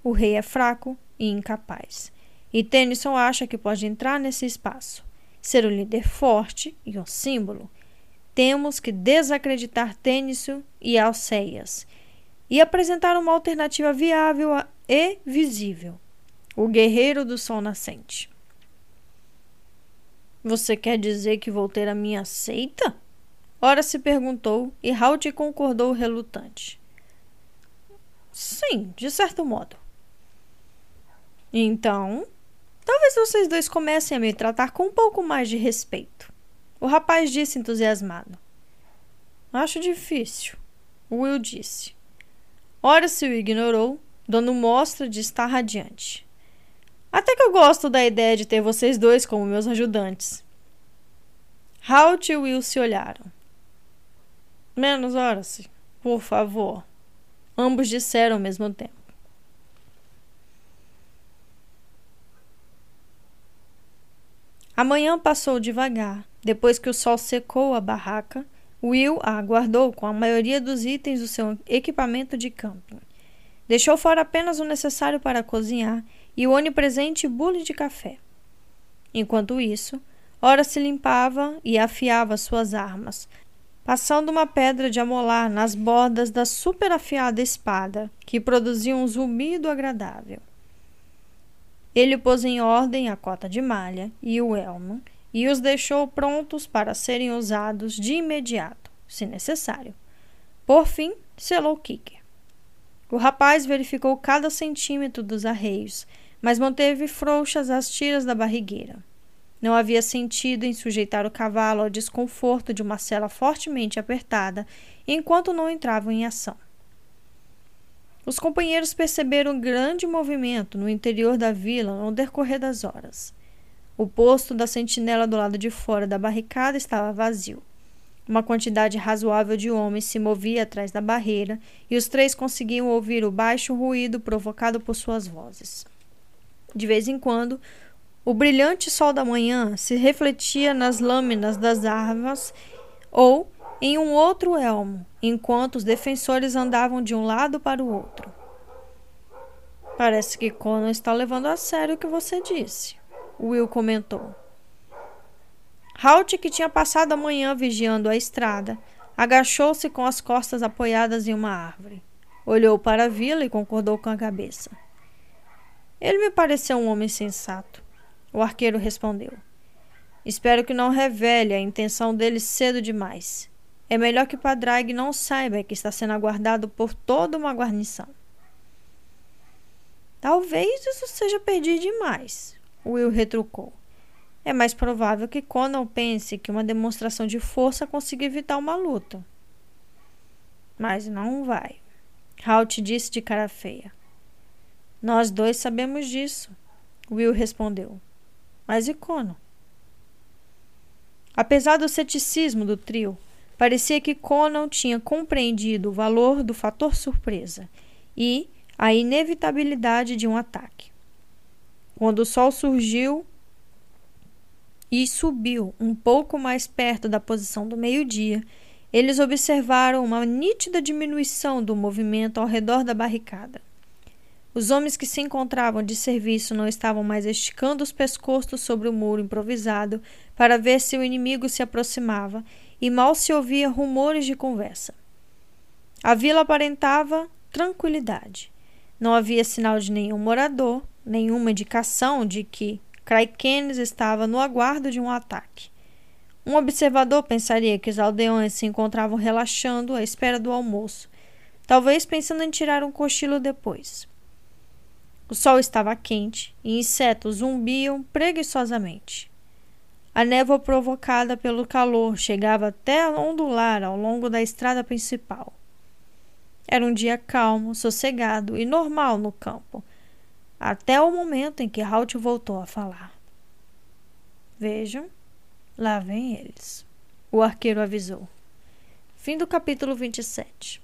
O rei é fraco e incapaz. E Tennyson acha que pode entrar nesse espaço, ser um líder forte e um símbolo. Temos que desacreditar Tennyson e Alceias e apresentar uma alternativa viável e visível: o guerreiro do sol nascente. Você quer dizer que vou ter a minha seita? Ora se perguntou e Halt concordou relutante. Sim, de certo modo. Então, talvez vocês dois comecem a me tratar com um pouco mais de respeito. O rapaz disse entusiasmado. Acho difícil, Will disse. Ora se o ignorou, dando mostra de estar radiante. Até que eu gosto da ideia de ter vocês dois como meus ajudantes. Halt e Will se olharam. Menos Horace, por favor. Ambos disseram ao mesmo tempo. A manhã passou devagar. Depois que o sol secou a barraca, Will a aguardou com a maioria dos itens do seu equipamento de camping. Deixou fora apenas o necessário para cozinhar e o onipresente bule de café. Enquanto isso, ora se limpava e afiava suas armas, passando uma pedra de amolar nas bordas da super afiada espada, que produzia um zumbido agradável. Ele pôs em ordem a cota de malha e o elmo e os deixou prontos para serem usados de imediato, se necessário. Por fim, selou kicker. O rapaz verificou cada centímetro dos arreios, mas manteve frouxas as tiras da barrigueira. Não havia sentido em sujeitar o cavalo ao desconforto de uma cela fortemente apertada enquanto não entravam em ação. Os companheiros perceberam grande movimento no interior da vila no decorrer das horas. O posto da sentinela do lado de fora da barricada estava vazio. Uma quantidade razoável de homens se movia atrás da barreira e os três conseguiam ouvir o baixo ruído provocado por suas vozes. De vez em quando, o brilhante sol da manhã se refletia nas lâminas das armas ou em um outro elmo, enquanto os defensores andavam de um lado para o outro. Parece que Conan está levando a sério o que você disse, Will comentou. Halt, que tinha passado a manhã vigiando a estrada, agachou-se com as costas apoiadas em uma árvore. Olhou para a vila e concordou com a cabeça. Ele me pareceu um homem sensato. O arqueiro respondeu. Espero que não revele a intenção dele cedo demais. É melhor que Padraig não saiba que está sendo aguardado por toda uma guarnição. Talvez isso seja pedir demais, Will retrucou. É mais provável que Conan pense que uma demonstração de força consiga evitar uma luta. Mas não vai. Halt disse de cara feia. Nós dois sabemos disso, Will respondeu. Mas e Conan? Apesar do ceticismo do trio, parecia que Conan tinha compreendido o valor do fator surpresa e a inevitabilidade de um ataque. Quando o sol surgiu e subiu um pouco mais perto da posição do meio-dia, eles observaram uma nítida diminuição do movimento ao redor da barricada. Os homens que se encontravam de serviço não estavam mais esticando os pescoços sobre o muro improvisado para ver se o inimigo se aproximava, e mal se ouvia rumores de conversa. A vila aparentava tranquilidade. Não havia sinal de nenhum morador, nenhuma indicação de que Kraikenes estava no aguardo de um ataque. Um observador pensaria que os aldeões se encontravam relaxando à espera do almoço, talvez pensando em tirar um cochilo depois. O sol estava quente e insetos zumbiam preguiçosamente. A névoa provocada pelo calor chegava até a ondular ao longo da estrada principal. Era um dia calmo, sossegado e normal no campo, até o momento em que Halt voltou a falar. Vejam, Lá vem eles. O arqueiro avisou. Fim do capítulo 27.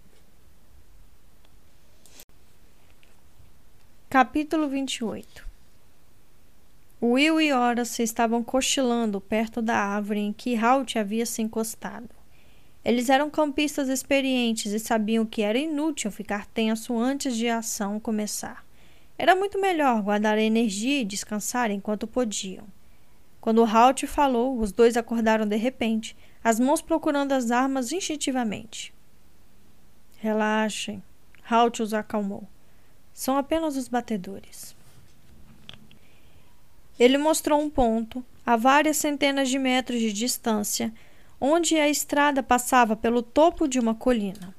Capítulo 28 Will e Horace estavam cochilando perto da árvore em que Halt havia se encostado. Eles eram campistas experientes e sabiam que era inútil ficar tenso antes de a ação começar. Era muito melhor guardar a energia e descansar enquanto podiam. Quando Halt falou, os dois acordaram de repente, as mãos procurando as armas instintivamente. Relaxem. Halt os acalmou. São apenas os batedores. Ele mostrou um ponto, a várias centenas de metros de distância, onde a estrada passava pelo topo de uma colina.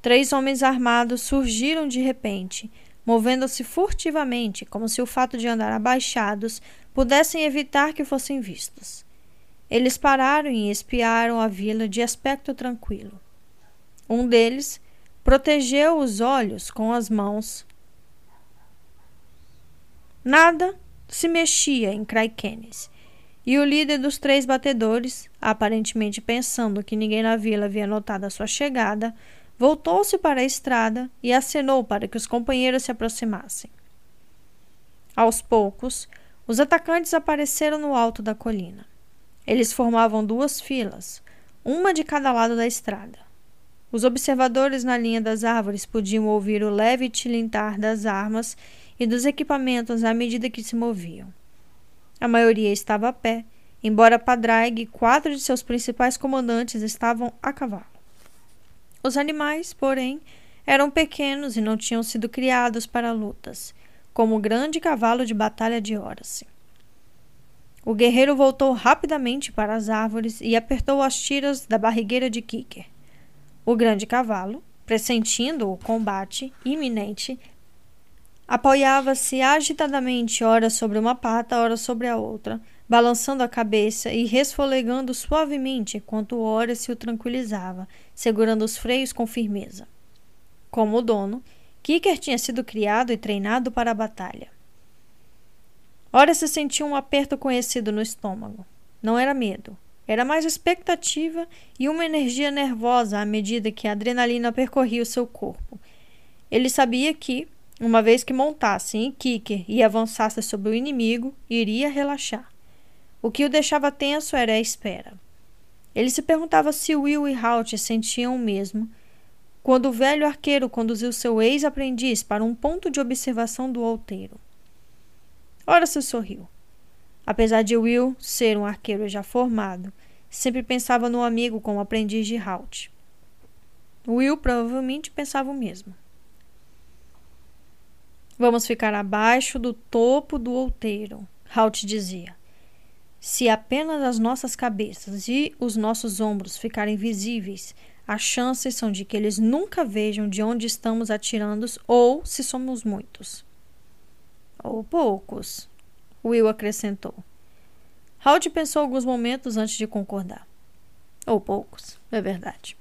Três homens armados surgiram de repente, movendo-se furtivamente, como se o fato de andar abaixados pudessem evitar que fossem vistos. Eles pararam e espiaram a vila de aspecto tranquilo. Um deles protegeu os olhos com as mãos. Nada se mexia em Kraikenes, e o líder dos três batedores, aparentemente pensando que ninguém na vila havia notado a sua chegada, voltou-se para a estrada e acenou para que os companheiros se aproximassem. Aos poucos, os atacantes apareceram no alto da colina. Eles formavam duas filas, uma de cada lado da estrada. Os observadores na linha das árvores podiam ouvir o leve tilintar das armas e dos equipamentos à medida que se moviam. A maioria estava a pé, embora Padraig e quatro de seus principais comandantes estavam a cavalo. Os animais, porém, eram pequenos e não tinham sido criados para lutas, como o grande cavalo de batalha de Horace. O guerreiro voltou rapidamente para as árvores e apertou as tiras da barrigueira de Kicker. O grande cavalo, pressentindo o combate iminente, Apoiava-se agitadamente, ora sobre uma pata, ora sobre a outra, balançando a cabeça e resfolegando suavemente enquanto ora se o tranquilizava, segurando os freios com firmeza. Como o dono, Kicker tinha sido criado e treinado para a batalha. Ora se sentia um aperto conhecido no estômago. Não era medo, era mais expectativa e uma energia nervosa à medida que a adrenalina percorria o seu corpo. Ele sabia que, uma vez que montasse em kicker e avançasse sobre o inimigo, iria relaxar. O que o deixava tenso era a espera. Ele se perguntava se Will e Halt sentiam o mesmo quando o velho arqueiro conduziu seu ex-aprendiz para um ponto de observação do outeiro. Se sorriu. Apesar de Will ser um arqueiro já formado, sempre pensava no amigo como aprendiz de Halt. Will provavelmente pensava o mesmo. Vamos ficar abaixo do topo do outeiro, Halt dizia. Se apenas as nossas cabeças e os nossos ombros ficarem visíveis, as chances são de que eles nunca vejam de onde estamos atirando ou se somos muitos. Ou poucos, Will acrescentou. Halt pensou alguns momentos antes de concordar. Ou poucos, é verdade.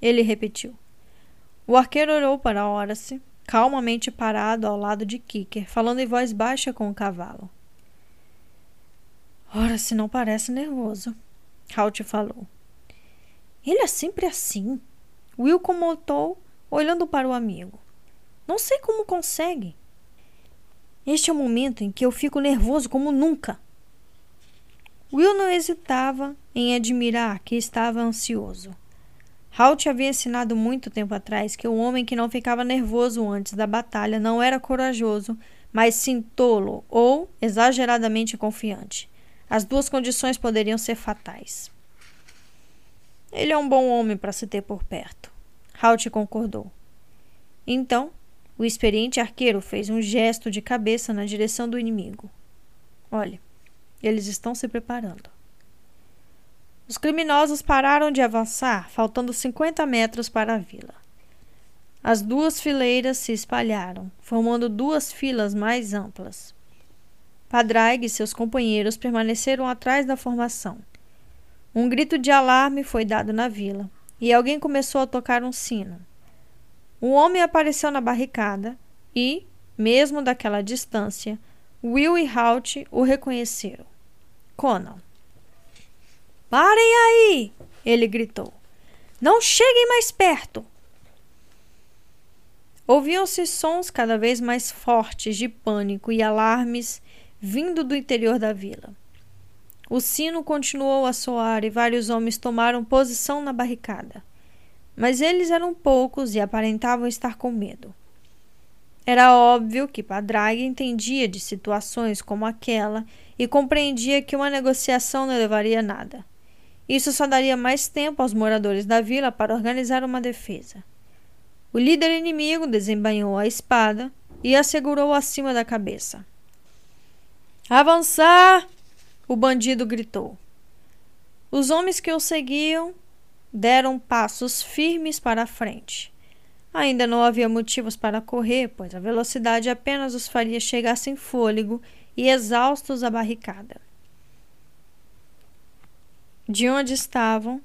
Ele repetiu. O arqueiro olhou para Horace, calmamente parado ao lado de Kicker, falando em voz baixa com o cavalo. Ora, se não parece nervoso, Halt falou. Ele é sempre assim. Will comentou, olhando para o amigo. Não sei como consegue. Este é o momento em que eu fico nervoso como nunca. Will não hesitava em admirar que estava ansioso. Halt havia ensinado muito tempo atrás que o homem que não ficava nervoso antes da batalha não era corajoso, mas sim tolo ou exageradamente confiante. As duas condições poderiam ser fatais. Ele é um bom homem para se ter por perto. Halt concordou. Então, o experiente arqueiro fez um gesto de cabeça na direção do inimigo. Olhe, eles estão se preparando. Os criminosos pararam de avançar, faltando 50 metros para a vila. As duas fileiras se espalharam, formando duas filas mais amplas. Padraig e seus companheiros permaneceram atrás da formação. Um grito de alarme foi dado na vila e alguém começou a tocar um sino. Um homem apareceu na barricada e, mesmo daquela distância, Will e Halt o reconheceram. Conan. Parem aí! Ele gritou. Não cheguem mais perto! Ouviam-se sons cada vez mais fortes de pânico e alarmes vindo do interior da vila. O sino continuou a soar e vários homens tomaram posição na barricada. Mas eles eram poucos e aparentavam estar com medo. Era óbvio que Padraig entendia de situações como aquela e compreendia que uma negociação não levaria a nada. Isso só daria mais tempo aos moradores da vila para organizar uma defesa. O líder inimigo desembainhou a espada e a segurou acima da cabeça. Avançar! O bandido gritou. Os homens que o seguiam deram passos firmes para a frente. Ainda não havia motivos para correr, pois a velocidade apenas os faria chegar sem fôlego e exaustos à barricada. De onde estavam,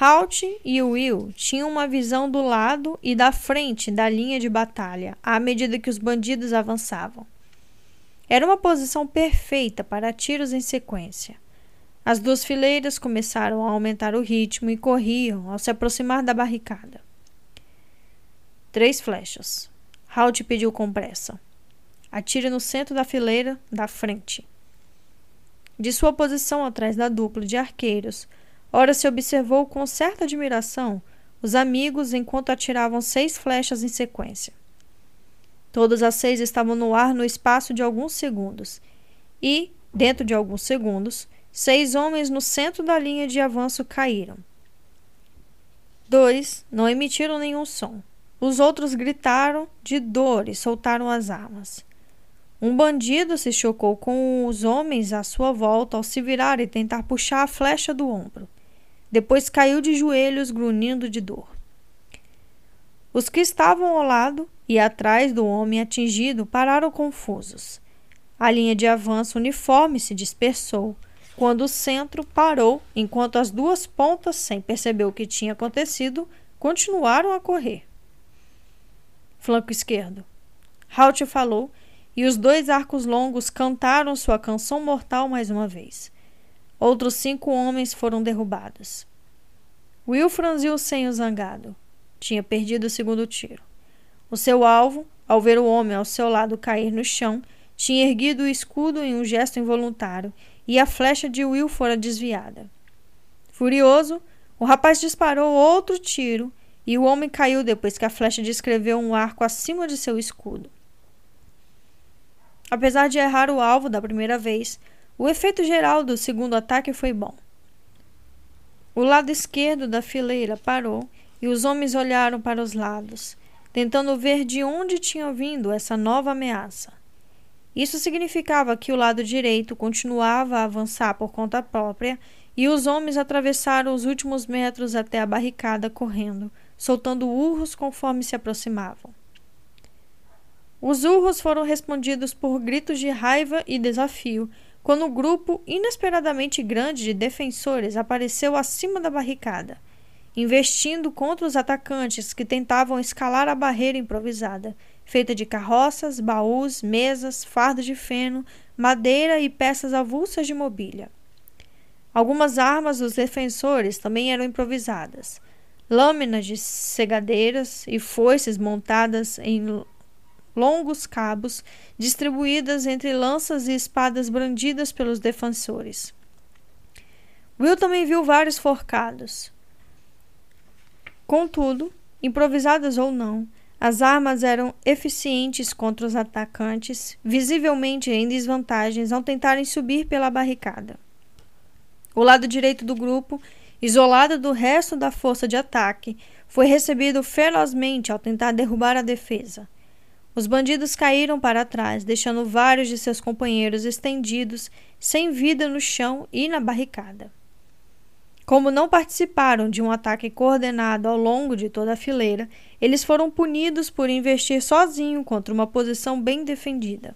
Halt e Will tinham uma visão do lado e da frente da linha de batalha à medida que os bandidos avançavam. Era uma posição perfeita para tiros em sequência. As duas fileiras começaram a aumentar o ritmo e corriam ao se aproximar da barricada. Três flechas. Halt pediu com pressa. Atire no centro da fileira da frente. De sua posição atrás da dupla de arqueiros, Ora se observou com certa admiração os amigos enquanto atiravam seis flechas em sequência. Todas as seis estavam no ar no espaço de alguns segundos, e, dentro de alguns segundos, seis homens no centro da linha de avanço caíram. Dois não emitiram nenhum som. Os outros gritaram de dor e soltaram as armas. Um bandido se chocou com os homens à sua volta ao se virar e tentar puxar a flecha do ombro. Depois caiu de joelhos, grunhindo de dor. Os que estavam ao lado e atrás do homem atingido pararam confusos. A linha de avanço uniforme se dispersou quando o centro parou, enquanto as duas pontas, sem perceber o que tinha acontecido, continuaram a correr. Flanco esquerdo. Halt falou e os dois arcos longos cantaram sua canção mortal mais uma vez. Outros cinco homens foram derrubados. Will franziu o senho zangado. Tinha perdido o segundo tiro. O seu alvo, ao ver o homem ao seu lado cair no chão, tinha erguido o escudo em um gesto involuntário e a flecha de Will fora desviada. Furioso, o rapaz disparou outro tiro e o homem caiu depois que a flecha descreveu um arco acima de seu escudo. Apesar de errar o alvo da primeira vez, o efeito geral do segundo ataque foi bom. O lado esquerdo da fileira parou e os homens olharam para os lados, tentando ver de onde tinha vindo essa nova ameaça. Isso significava que o lado direito continuava a avançar por conta própria e os homens atravessaram os últimos metros até a barricada correndo, soltando urros conforme se aproximavam. Os urros foram respondidos por gritos de raiva e desafio, quando um grupo inesperadamente grande de defensores apareceu acima da barricada, investindo contra os atacantes que tentavam escalar a barreira improvisada, feita de carroças, baús, mesas, fardos de feno, madeira e peças avulsas de mobília. Algumas armas dos defensores também eram improvisadas. Lâminas de cegadeiras e foices montadas em longos cabos distribuídas entre lanças e espadas brandidas pelos defensores. Will também viu vários forcados. Contudo, improvisadas ou não, as armas eram eficientes contra os atacantes, visivelmente em desvantagens ao tentarem subir pela barricada. O lado direito do grupo, isolado do resto da força de ataque, foi recebido ferozmente ao tentar derrubar a defesa. Os bandidos caíram para trás, deixando vários de seus companheiros estendidos, sem vida no chão e na barricada. Como não participaram de um ataque coordenado ao longo de toda a fileira, eles foram punidos por investir sozinho contra uma posição bem defendida.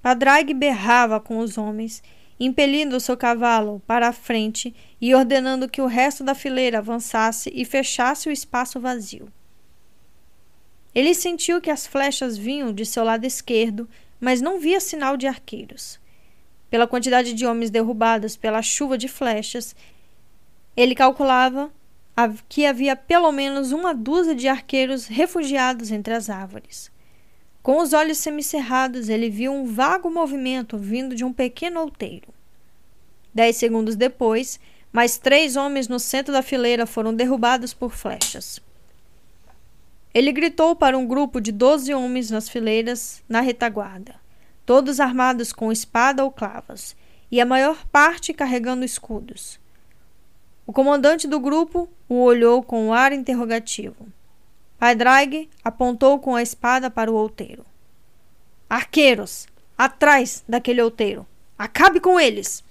Padraig berrava com os homens, impelindo seu cavalo para a frente e ordenando que o resto da fileira avançasse e fechasse o espaço vazio. Ele sentiu que as flechas vinham de seu lado esquerdo, mas não via sinal de arqueiros. pela quantidade de homens derrubados pela chuva de flechas, ele calculava que havia pelo menos uma dúzia de arqueiros refugiados entre as árvores. Com os olhos semicerrados, ele viu um vago movimento vindo de um pequeno outeiro. Dez segundos depois, mais três homens no centro da fileira foram derrubados por flechas. Ele gritou para um grupo de doze homens nas fileiras, na retaguarda, todos armados com espada ou clavas, e a maior parte carregando escudos. O comandante do grupo o olhou com um ar interrogativo. Paidraig apontou com a espada para o outeiro. Arqueiros! Atrás daquele outeiro! Acabe com eles!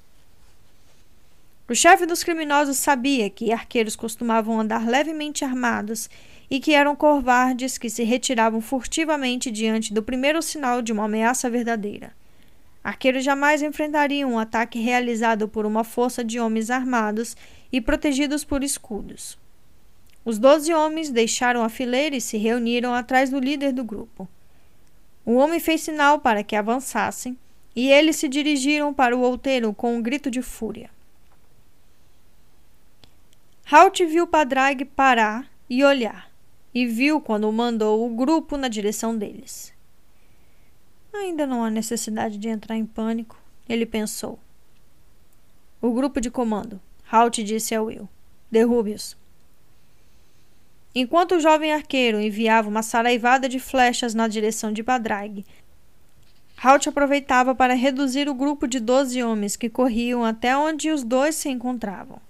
O chefe dos criminosos sabia que arqueiros costumavam andar levemente armados e que eram covardes que se retiravam furtivamente diante do primeiro sinal de uma ameaça verdadeira. Arqueiros jamais enfrentariam um ataque realizado por uma força de homens armados e protegidos por escudos. Os doze homens deixaram a fileira e se reuniram atrás do líder do grupo. O homem fez sinal para que avançassem e eles se dirigiram para o outeiro com um grito de fúria. Halt viu Padraig parar e olhar e viu quando mandou o grupo na direção deles. Ainda não há necessidade de entrar em pânico, ele pensou. O grupo de comando. Halt disse a Will. Derrube-os. Enquanto o jovem arqueiro enviava uma saraivada de flechas na direção de Padraig, Halt aproveitava para reduzir o grupo de doze homens que corriam até onde os dois se encontravam.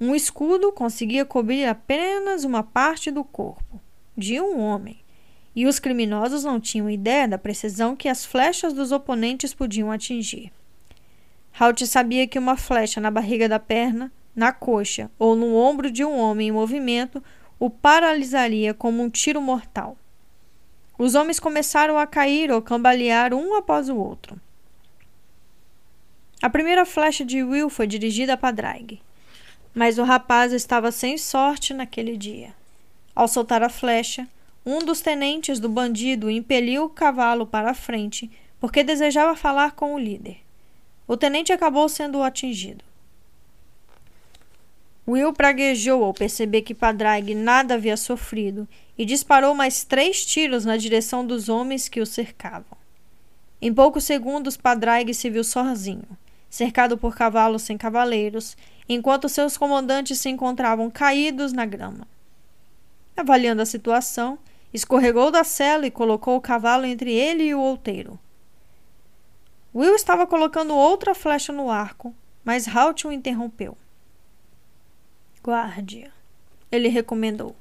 Um escudo conseguia cobrir apenas uma parte do corpo de um homem, e os criminosos não tinham ideia da precisão que as flechas dos oponentes podiam atingir. Halt sabia que uma flecha na barriga da perna, na coxa ou no ombro de um homem em movimento o paralisaria como um tiro mortal. Os homens começaram a cair ou cambalear um após o outro. A primeira flecha de Will foi dirigida para Drag. Mas o rapaz estava sem sorte naquele dia. Ao soltar a flecha, um dos tenentes do bandido impeliu o cavalo para a frente porque desejava falar com o líder. O tenente acabou sendo atingido. Will praguejou ao perceber que Padraig nada havia sofrido e disparou mais três tiros na direção dos homens que o cercavam. Em poucos segundos, Padraig se viu sozinho, cercado por cavalos sem cavaleiros enquanto seus comandantes se encontravam caídos na grama. Avaliando a situação, escorregou da cela e colocou o cavalo entre ele e o outeiro. Will estava colocando outra flecha no arco, mas Halt o interrompeu. Guarde, ele recomendou.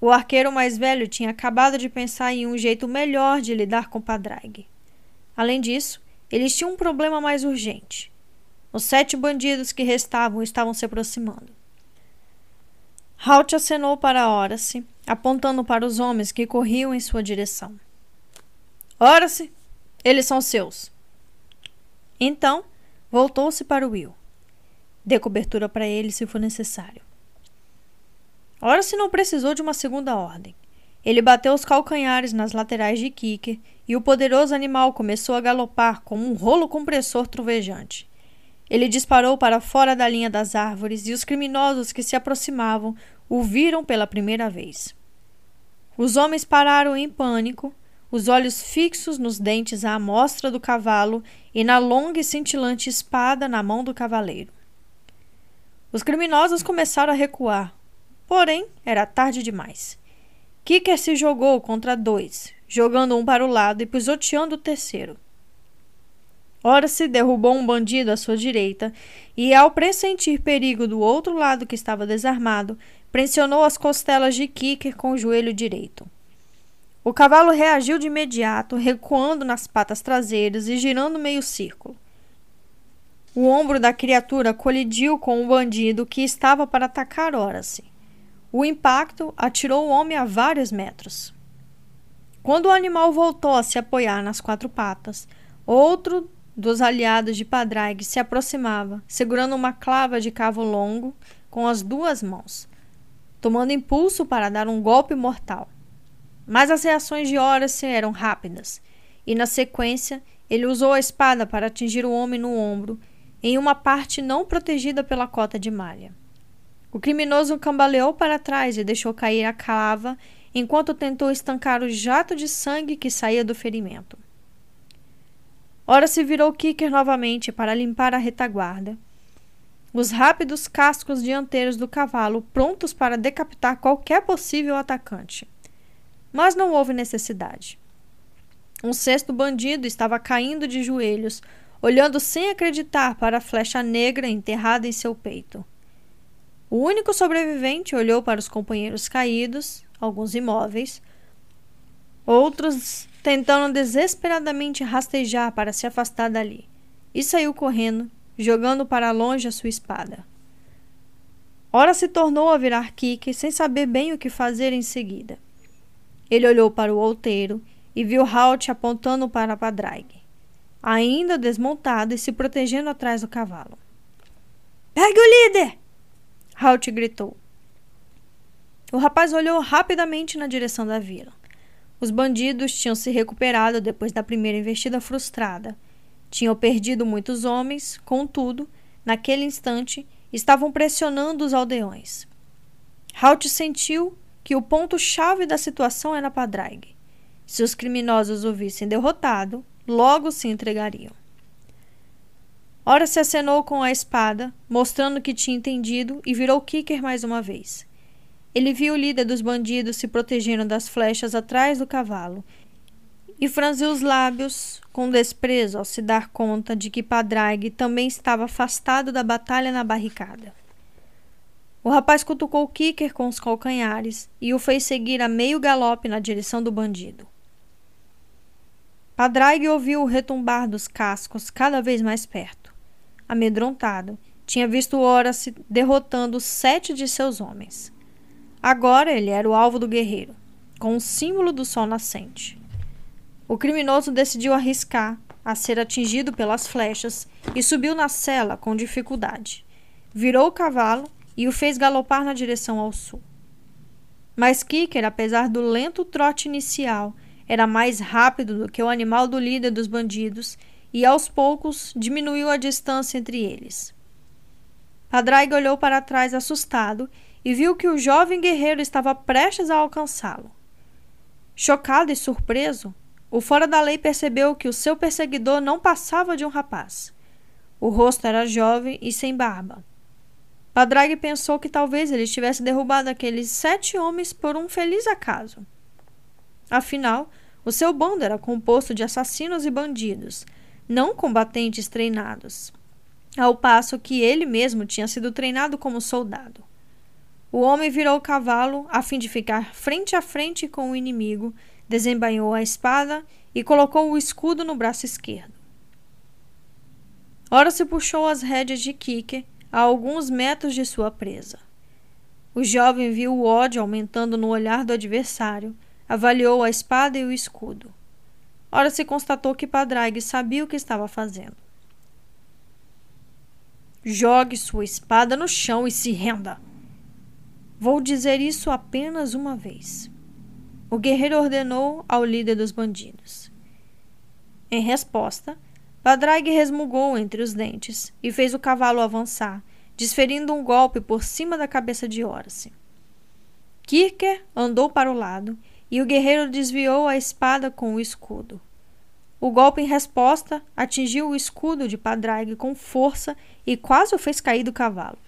O arqueiro mais velho tinha acabado de pensar em um jeito melhor de lidar com Padraig. Além disso, eles tinham um problema mais urgente. Os sete bandidos que restavam estavam se aproximando. Halt acenou para Horace, apontando para os homens que corriam em sua direção. Horace, eles são seus. Então, voltou-se para Will. Dê cobertura para ele se for necessário. Horace não precisou de uma segunda ordem. Ele bateu os calcanhares nas laterais de Kicker e o poderoso animal começou a galopar como um rolo compressor trovejante. Ele disparou para fora da linha das árvores e os criminosos que se aproximavam o viram pela primeira vez. Os homens pararam em pânico, os olhos fixos nos dentes à amostra do cavalo e na longa e cintilante espada na mão do cavaleiro. Os criminosos começaram a recuar, porém era tarde demais. Kicker se jogou contra dois, jogando um para o lado e pisoteando o terceiro. Ora se derrubou um bandido à sua direita e, ao pressentir perigo do outro lado que estava desarmado, pressionou as costelas de Kicker com o joelho direito. O cavalo reagiu de imediato, recuando nas patas traseiras e girando meio círculo. O ombro da criatura colidiu com o bandido que estava para atacar Horace. O impacto atirou o homem a vários metros. Quando o animal voltou a se apoiar nas quatro patas, outro dos aliados de Padraig se aproximava, segurando uma clava de cavo longo com as duas mãos, tomando impulso para dar um golpe mortal. Mas as reações de Horace eram rápidas, e na sequência ele usou a espada para atingir o homem no ombro, em uma parte não protegida pela cota de malha. O criminoso cambaleou para trás e deixou cair a clava enquanto tentou estancar o jato de sangue que saía do ferimento. Ora se virou Kicker novamente para limpar a retaguarda. Os rápidos cascos dianteiros do cavalo prontos para decapitar qualquer possível atacante. Mas não houve necessidade. Um sexto bandido estava caindo de joelhos, olhando sem acreditar para a flecha negra enterrada em seu peito. O único sobrevivente olhou para os companheiros caídos, alguns imóveis, outros tentando desesperadamente rastejar para se afastar dali, e saiu correndo, jogando para longe a sua espada. Ora se tornou a virar Kike sem saber bem o que fazer em seguida. Ele olhou para o outeiro e viu Halt apontando para Padraig, ainda desmontado e se protegendo atrás do cavalo. Pegue o líder! Halt gritou. O rapaz olhou rapidamente na direção da vila. Os bandidos tinham se recuperado depois da primeira investida frustrada. Tinham perdido muitos homens, contudo, naquele instante, estavam pressionando os aldeões. Halt sentiu que o ponto-chave da situação era Padraig. Se os criminosos o vissem derrotado, logo se entregariam. Ora se acenou com a espada, mostrando que tinha entendido, e virou Kicker mais uma vez. Ele viu o líder dos bandidos se protegendo das flechas atrás do cavalo e franziu os lábios com desprezo ao se dar conta de que Padraig também estava afastado da batalha na barricada. O rapaz cutucou Kicker com os calcanhares e o fez seguir a meio galope na direção do bandido. Padraig ouviu o retumbar dos cascos cada vez mais perto. Amedrontado, tinha visto Horace derrotando sete de seus homens. Agora ele era o alvo do guerreiro, com o símbolo do sol nascente. O criminoso decidiu arriscar a ser atingido pelas flechas e subiu na cela com dificuldade. Virou o cavalo e o fez galopar na direção ao sul. Mas Kicker, apesar do lento trote inicial, era mais rápido do que o animal do líder dos bandidos e aos poucos diminuiu a distância entre eles. Padraig olhou para trás assustado e viu que o jovem guerreiro estava prestes a alcançá-lo. Chocado e surpreso, o fora da lei percebeu que o seu perseguidor não passava de um rapaz. O rosto era jovem e sem barba. Padraig pensou que talvez ele tivesse derrubado aqueles sete homens por um feliz acaso. Afinal, o seu bando era composto de assassinos e bandidos, não combatentes treinados, ao passo que ele mesmo tinha sido treinado como soldado. O homem virou o cavalo a fim de ficar frente a frente com o inimigo, desembainhou a espada e colocou o escudo no braço esquerdo. Ora se puxou as rédeas de Kike a alguns metros de sua presa. O jovem viu o ódio aumentando no olhar do adversário, avaliou a espada e o escudo. Ora se constatou que Padraig sabia o que estava fazendo. Jogue sua espada no chão e se renda, Vou dizer isso apenas uma vez. O guerreiro ordenou ao líder dos bandidos. Em resposta, Padraig resmungou entre os dentes e fez o cavalo avançar, desferindo um golpe por cima da cabeça de Horace. Kirker andou para o lado e o guerreiro desviou a espada com o escudo. O golpe em resposta atingiu o escudo de Padraig com força e quase o fez cair do cavalo.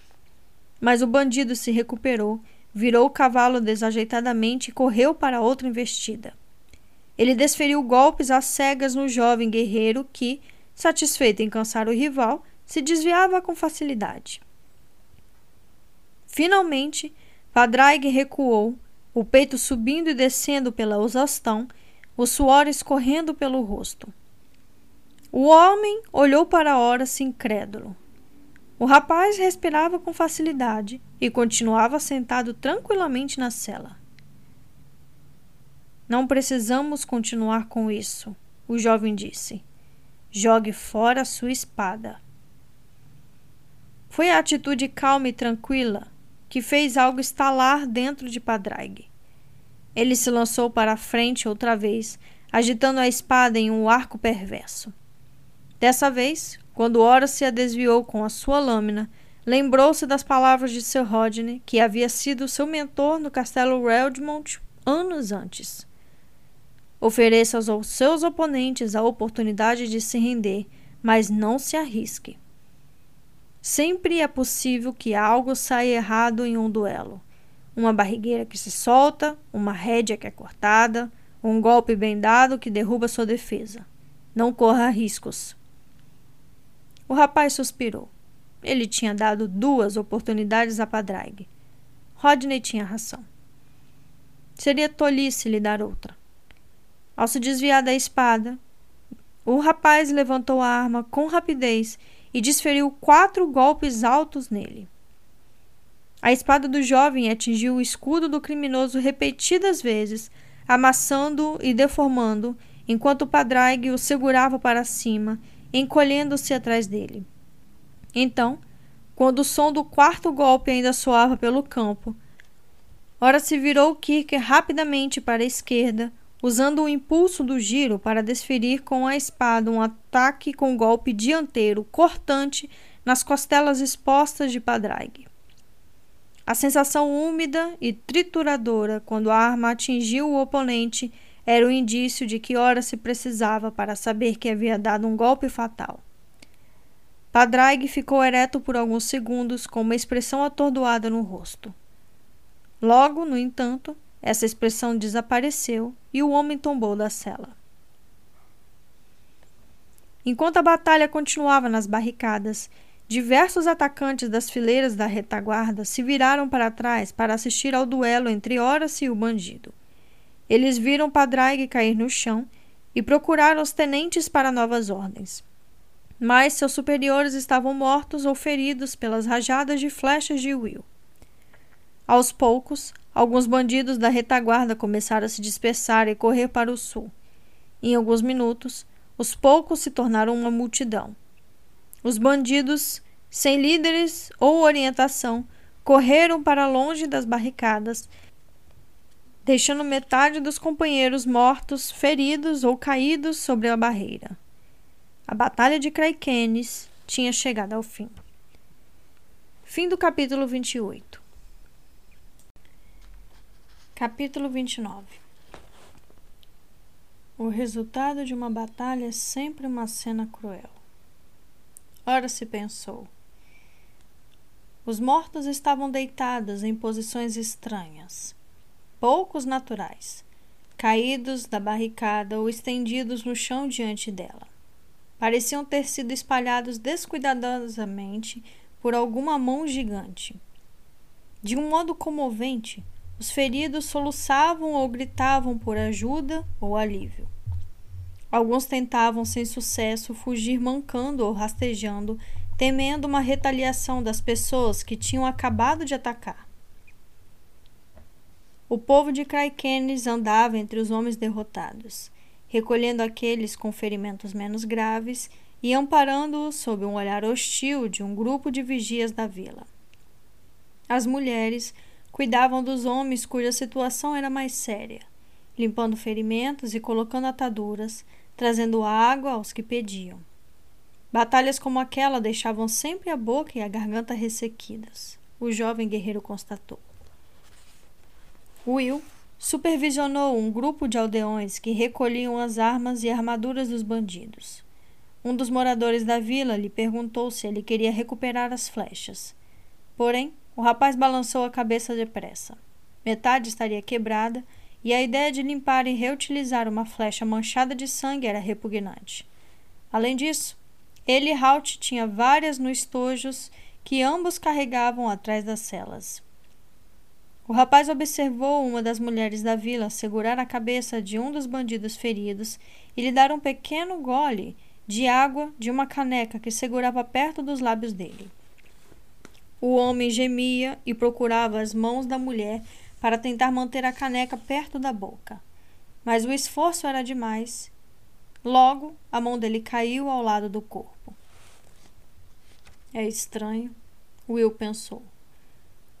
Mas o bandido se recuperou, virou o cavalo desajeitadamente e correu para outra investida. Ele desferiu golpes às cegas no jovem guerreiro que, satisfeito em cansar o rival, se desviava com facilidade. Finalmente, Padraig recuou, o peito subindo e descendo pela exaustão, o suor escorrendo pelo rosto. O homem olhou para a Horace incrédulo. O rapaz respirava com facilidade e continuava sentado tranquilamente na cela. Não precisamos continuar com isso, o jovem disse. Jogue fora a sua espada. Foi a atitude calma e tranquila que fez algo estalar dentro de Padraig. Ele se lançou para a frente outra vez, agitando a espada em um arco perverso. Dessa vez, quando Horace a desviou com a sua lâmina, lembrou-se das palavras de Sir Rodney, que havia sido seu mentor no castelo Redmond anos antes. Ofereça aos seus oponentes a oportunidade de se render, mas não se arrisque. Sempre é possível que algo saia errado em um duelo. Uma barrigueira que se solta, uma rédea que é cortada, um golpe bem dado que derruba sua defesa. Não corra riscos. O rapaz suspirou. Ele tinha dado duas oportunidades a Padraig. Rodney tinha razão. Seria tolice lhe dar outra. Ao se desviar da espada, o rapaz levantou a arma com rapidez e desferiu quatro golpes altos nele. A espada do jovem atingiu o escudo do criminoso repetidas vezes, amassando e deformando, enquanto Padraig o segurava para cima, encolhendo-se atrás dele. Então, quando o som do quarto golpe ainda soava pelo campo, ora se virou Kirker rapidamente para a esquerda, usando o impulso do giro para desferir com a espada um ataque com golpe dianteiro cortante nas costelas expostas de Padraig. A sensação úmida e trituradora quando a arma atingiu o oponente era o indício de que hora se precisava para saber que havia dado um golpe fatal. Padraig ficou ereto por alguns segundos com uma expressão atordoada no rosto. Logo, no entanto, essa expressão desapareceu e o homem tombou da cela. Enquanto a batalha continuava nas barricadas Diversos atacantes das fileiras da retaguarda se viraram para trás para assistir ao duelo entre Horace e o bandido. Eles viram Padraig cair no chão e procuraram os tenentes para novas ordens. Mas seus superiores estavam mortos ou feridos pelas rajadas de flechas de Will. Aos poucos, alguns bandidos da retaguarda começaram a se dispersar e correr para o sul. Em alguns minutos, os poucos se tornaram uma multidão. Os bandidos, sem líderes ou orientação, correram para longe das barricadas, deixando metade dos companheiros mortos, feridos ou caídos sobre a barreira. A Batalha de Craiquenes tinha chegado ao fim. Fim do capítulo 28. Capítulo 29 O resultado de uma batalha é sempre uma cena cruel. Ora se pensou. Os mortos estavam deitados em posições estranhas, poucos naturais, caídos da barricada ou estendidos no chão diante dela. Pareciam ter sido espalhados descuidadosamente por alguma mão gigante. De um modo comovente, os feridos soluçavam ou gritavam por ajuda ou alívio. Alguns tentavam sem sucesso fugir mancando ou rastejando, temendo uma retaliação das pessoas que tinham acabado de atacar. O povo de Craiquenes andava entre os homens derrotados, recolhendo aqueles com ferimentos menos graves e amparando-os sob um olhar hostil de um grupo de vigias da vila. As mulheres cuidavam dos homens cuja situação era mais séria, limpando ferimentos e colocando ataduras, trazendo água aos que pediam. Batalhas como aquela deixavam sempre a boca e a garganta ressequidas, o jovem guerreiro constatou. Will supervisionou um grupo de aldeões que recolhiam as armas e armaduras dos bandidos. Um dos moradores da vila lhe perguntou se ele queria recuperar as flechas. Porém, o rapaz balançou a cabeça depressa. Metade estaria quebrada e a ideia de limpar e reutilizar uma flecha manchada de sangue era repugnante. Além disso, ele e Halt tinha várias no estojos que ambos carregavam atrás das celas. O rapaz observou uma das mulheres da vila segurar a cabeça de um dos bandidos feridos e lhe dar um pequeno gole de água de uma caneca que segurava perto dos lábios dele. O homem gemia e procurava as mãos da mulher para tentar manter a caneca perto da boca. Mas o esforço era demais. Logo, a mão dele caiu ao lado do corpo. É estranho, Will pensou.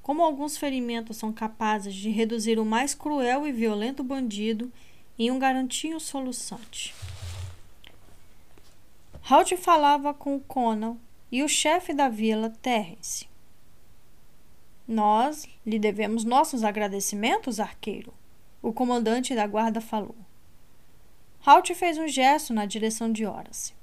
Como alguns ferimentos são capazes de reduzir o mais cruel e violento bandido em um garantinho soluçante. Halt falava com Conan e o chefe da vila, Terence. Nós lhe devemos nossos agradecimentos, arqueiro, o comandante da guarda falou. Halt fez um gesto na direção de Horace.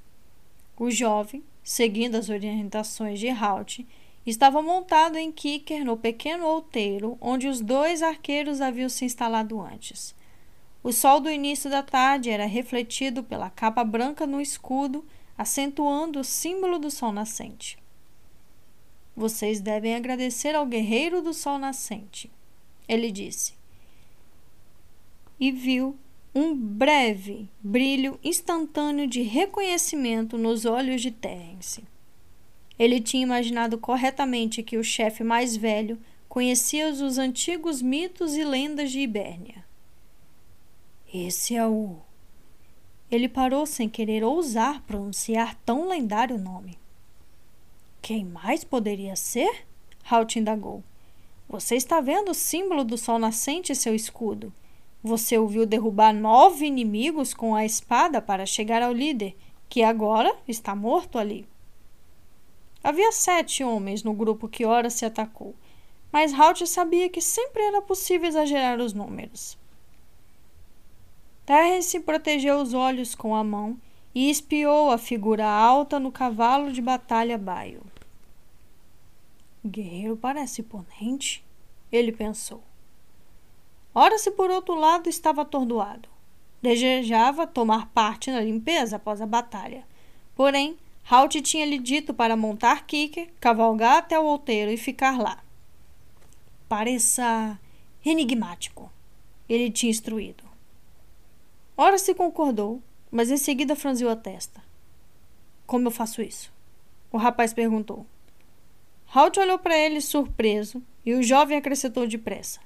O jovem, seguindo as orientações de Halt, estava montado em Kicker no pequeno outeiro onde os dois arqueiros haviam se instalado antes. O sol do início da tarde era refletido pela capa branca no escudo, acentuando o símbolo do sol nascente. Vocês devem agradecer ao guerreiro do sol nascente, ele disse. E viu um breve brilho instantâneo de reconhecimento nos olhos de Terence. Ele tinha imaginado corretamente que o chefe mais velho conhecia os antigos mitos e lendas de Ibérnia. Esse é o. Ele parou sem querer ousar pronunciar tão lendário nome. Quem mais poderia ser? Halt indagou. Você está vendo o símbolo do sol nascente e seu escudo. Você o viu derrubar nove inimigos com a espada para chegar ao líder, que agora está morto ali. Havia sete homens no grupo que ora se atacou, mas Halt sabia que sempre era possível exagerar os números. Terence protegeu os olhos com a mão e espiou a figura alta no cavalo de batalha baio. O guerreiro parece imponente, ele pensou. Ora-se, por outro lado, estava atordoado. Desejava tomar parte na limpeza após a batalha. Porém, Halt tinha lhe dito para montar Kicker, cavalgar até o outeiro e ficar lá. Pareça enigmático, ele tinha instruído. Ora se concordou, mas em seguida franziu a testa. Como eu faço isso? O rapaz perguntou. Halt olhou para ele surpreso e o jovem acrescentou depressa.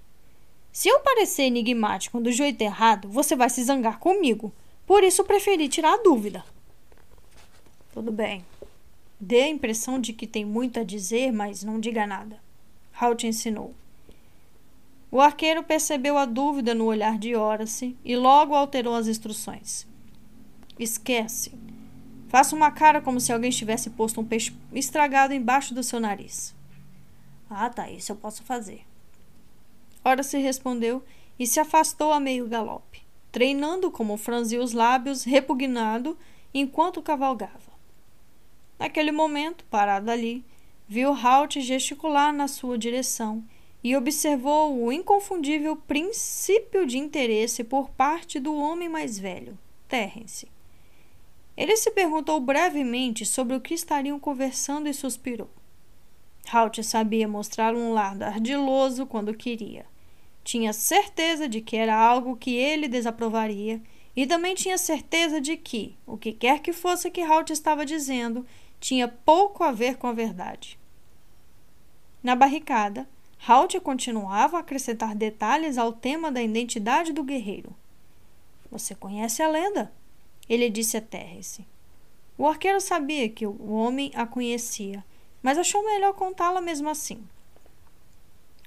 Se eu parecer enigmático do jeito errado, você vai se zangar comigo. Por isso preferi tirar a dúvida. Tudo bem. Dê a impressão de que tem muito a dizer, mas não diga nada. Halt ensinou. O arqueiro percebeu a dúvida no olhar de Horace e logo alterou as instruções. Esquece. Faça uma cara como se alguém tivesse posto um peixe estragado embaixo do seu nariz. Ah, tá, isso eu posso fazer. Ora se respondeu e se afastou a meio galope, treinando como franzia os lábios, repugnado, enquanto cavalgava. Naquele momento, parado ali, viu Halt gesticular na sua direção e observou o inconfundível princípio de interesse por parte do homem mais velho, Terence. Ele se perguntou brevemente sobre o que estariam conversando e suspirou. Halt sabia mostrar um lado ardiloso quando queria. Tinha certeza de que era algo que ele desaprovaria e também tinha certeza de que, o que quer que fosse que Halt estava dizendo, tinha pouco a ver com a verdade. Na barricada, Halt continuava a acrescentar detalhes ao tema da identidade do guerreiro. Você conhece a lenda? Ele disse a Terence. O arqueiro sabia que o homem a conhecia, mas achou melhor contá-la mesmo assim.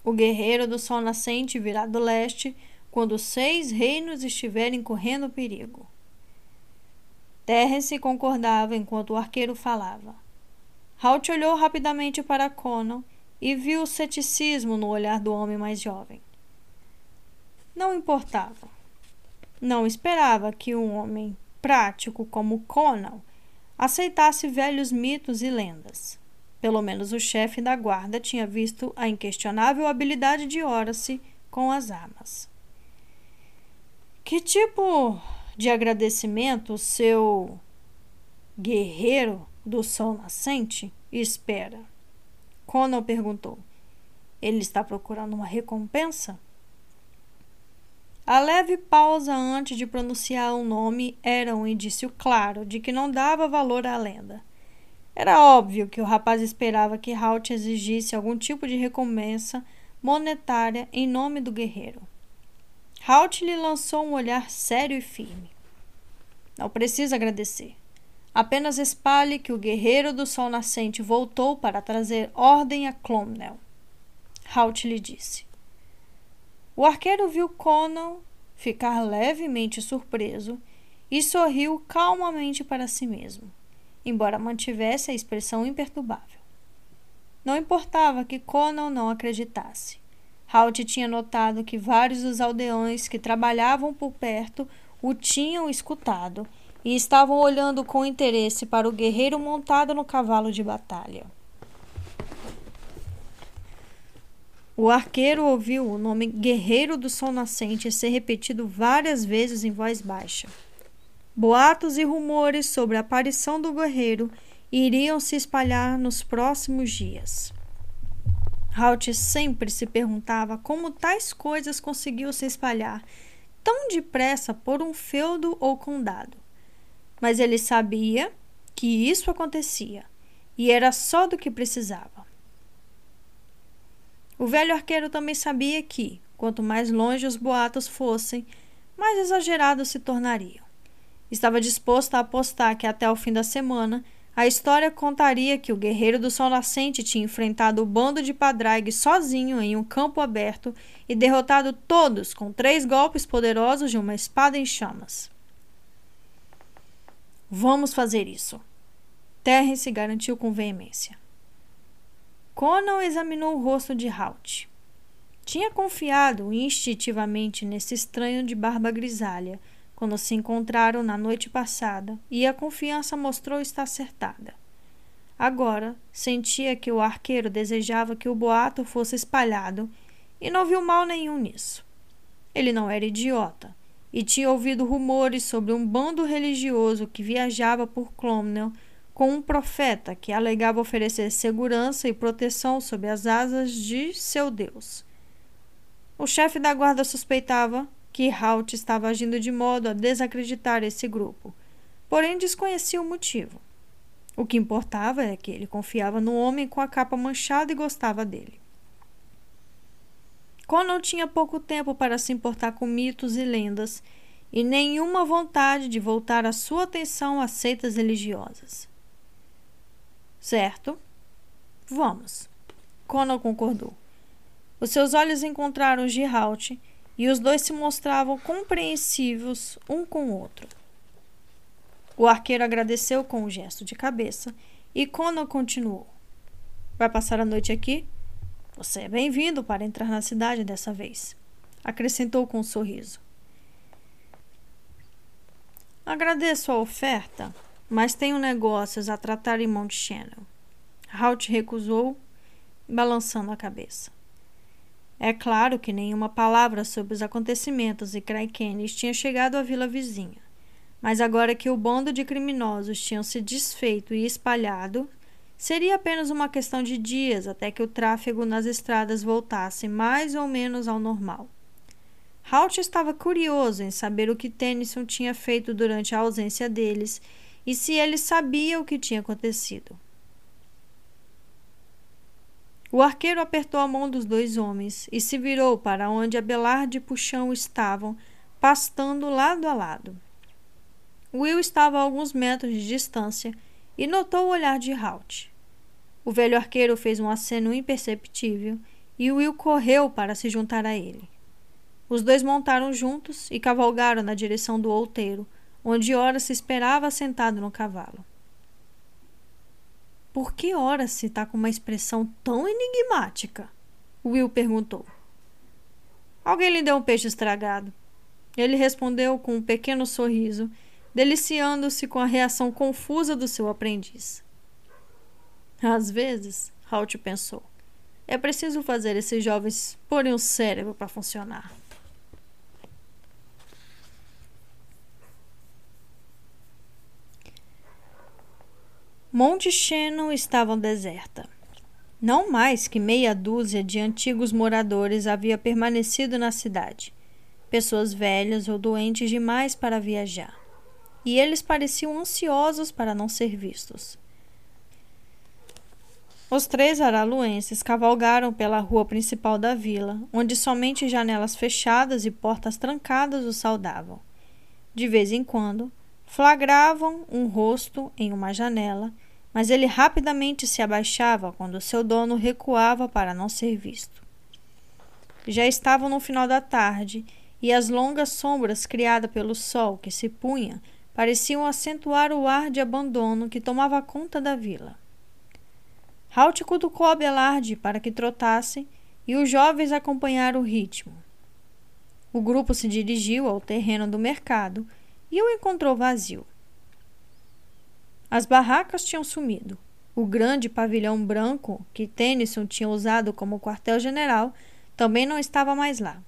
O guerreiro do sol nascente virá do leste quando seis reinos estiverem correndo perigo. Terence concordava enquanto o arqueiro falava. Halt olhou rapidamente para Conan e viu o ceticismo no olhar do homem mais jovem. Não importava. Não esperava que um homem prático como Conan aceitasse velhos mitos e lendas. Pelo menos o chefe da guarda tinha visto a inquestionável habilidade de Horace com as armas. Que tipo de agradecimento o seu guerreiro do sol nascente espera? Conan perguntou. Ele está procurando uma recompensa? A leve pausa antes de pronunciar o nome era um indício claro de que não dava valor à lenda. Era óbvio que o rapaz esperava que Halt exigisse algum tipo de recompensa monetária em nome do guerreiro. Halt lhe lançou um olhar sério e firme. Não precisa agradecer. Apenas espalhe que o guerreiro do sol nascente voltou para trazer ordem a Clomnel. Halt lhe disse. O arqueiro viu Conan ficar levemente surpreso e sorriu calmamente para si mesmo. embora mantivesse a expressão imperturbável. Não importava que Conan não acreditasse. Halt tinha notado que vários dos aldeões que trabalhavam por perto o tinham escutado e estavam olhando com interesse para o guerreiro montado no cavalo de batalha. O arqueiro ouviu o nome Guerreiro do Sol Nascente ser repetido várias vezes em voz baixa. Boatos e rumores sobre a aparição do guerreiro iriam se espalhar nos próximos dias. Halt sempre se perguntava como tais coisas conseguiam se espalhar tão depressa por um feudo ou condado. Mas ele sabia que isso acontecia e era só do que precisava. O velho arqueiro também sabia que, quanto mais longe os boatos fossem, mais exagerados se tornariam. Estava disposto a apostar que até o fim da semana a história contaria que o guerreiro do sol nascente tinha enfrentado o bando de Padraig sozinho em um campo aberto e derrotado todos com três golpes poderosos de uma espada em chamas. Vamos fazer isso. Terence garantiu com veemência. Conan examinou o rosto de Halt. Tinha confiado instintivamente nesse estranho de barba grisalha quando se encontraram na noite passada, e a confiança mostrou estar acertada. Agora sentia que o arqueiro desejava que o boato fosse espalhado e não viu mal nenhum nisso. Ele não era idiota e tinha ouvido rumores sobre um bando religioso que viajava por Clomnel com um profeta que alegava oferecer segurança e proteção sob as asas de seu Deus. O chefe da guarda suspeitava que Halt estava agindo de modo a desacreditar esse grupo, porém desconhecia o motivo. O que importava é que ele confiava no homem com a capa manchada e gostava dele. Conan tinha pouco tempo para se importar com mitos e lendas e nenhuma vontade de voltar a sua atenção às seitas religiosas. Certo? Vamos. Conan concordou. Os seus olhos encontraram Halt e os dois se mostravam compreensivos um com o outro. O arqueiro agradeceu com um gesto de cabeça e Conan continuou: Vai passar a noite aqui? Você é bem-vindo para entrar na cidade dessa vez, acrescentou com um sorriso. Agradeço a oferta, mas tenho negócios a tratar em Mount Shannon. Halt recusou, balançando a cabeça. É claro que nenhuma palavra sobre os acontecimentos e Kraikenes tinha chegado à vila vizinha. Mas agora que o bando de criminosos tinham se desfeito e espalhado, seria apenas uma questão de dias até que o tráfego nas estradas voltasse mais ou menos ao normal. Halt estava curioso em saber o que Tennyson tinha feito durante a ausência deles e se ele sabia o que tinha acontecido. O arqueiro apertou a mão dos dois homens e se virou para onde Abelarde e Puxão estavam, pastando lado a lado. Will estava a alguns metros de distância e notou o olhar de Halt. O velho arqueiro fez um aceno imperceptível e Will correu para se juntar a ele. Os dois montaram juntos e cavalgaram na direção do outeiro, onde ora se esperava sentado no cavalo. Por que ora se está com uma expressão tão enigmática? Will perguntou. Alguém lhe deu um peixe estragado. Ele respondeu com um pequeno sorriso, deliciando-se com a reação confusa do seu aprendiz. Às vezes, Halt pensou, é preciso fazer esses jovens porem o cérebro para funcionar. Monte Shannon estava deserta. Não mais que meia dúzia de antigos moradores havia permanecido na cidade, pessoas velhas ou doentes demais para viajar, e eles pareciam ansiosos para não ser vistos. Os três araluenses cavalgaram pela rua principal da vila, onde somente janelas fechadas e portas trancadas os saudavam. De vez em quando, flagravam um rosto em uma janela, mas ele rapidamente se abaixava quando seu dono recuava para não ser visto. Já estavam no final da tarde e as longas sombras criadas pelo sol que se punha pareciam acentuar o ar de abandono que tomava conta da vila. Halt cutucou Abelarde para que trotasse e os jovens acompanharam o ritmo. O grupo se dirigiu ao terreno do mercado e o encontrou vazio. As barracas tinham sumido. O grande pavilhão branco que Tennyson tinha usado como quartel-general também não estava mais lá.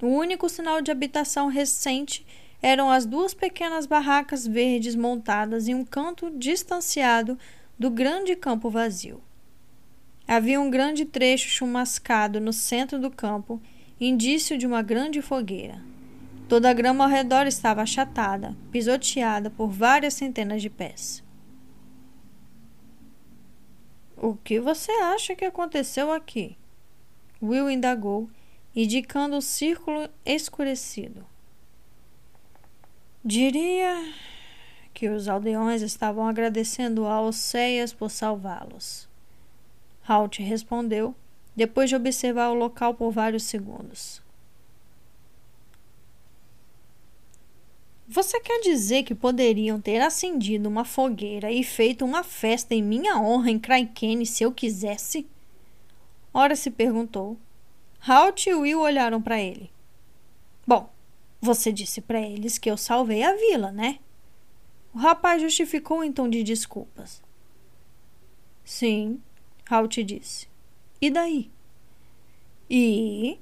O único sinal de habitação recente eram as duas pequenas barracas verdes montadas em um canto distanciado do grande campo vazio. Havia um grande trecho chumascado no centro do campo, indício de uma grande fogueira. Toda a grama ao redor estava achatada, pisoteada por várias centenas de pés. O que você acha que aconteceu aqui? Will indagou, indicando o círculo escurecido. Diria que os aldeões estavam agradecendo a Oceias por salvá-los. Halt respondeu, depois de observar o local por vários segundos. Você quer dizer que poderiam ter acendido uma fogueira e feito uma festa em minha honra em Kraikene se eu quisesse? Ora se perguntou. Halt e Will olharam para ele. Bom, você disse para eles que eu salvei a vila, né? O rapaz justificou em tom de desculpas. Sim, Halt disse. E daí? E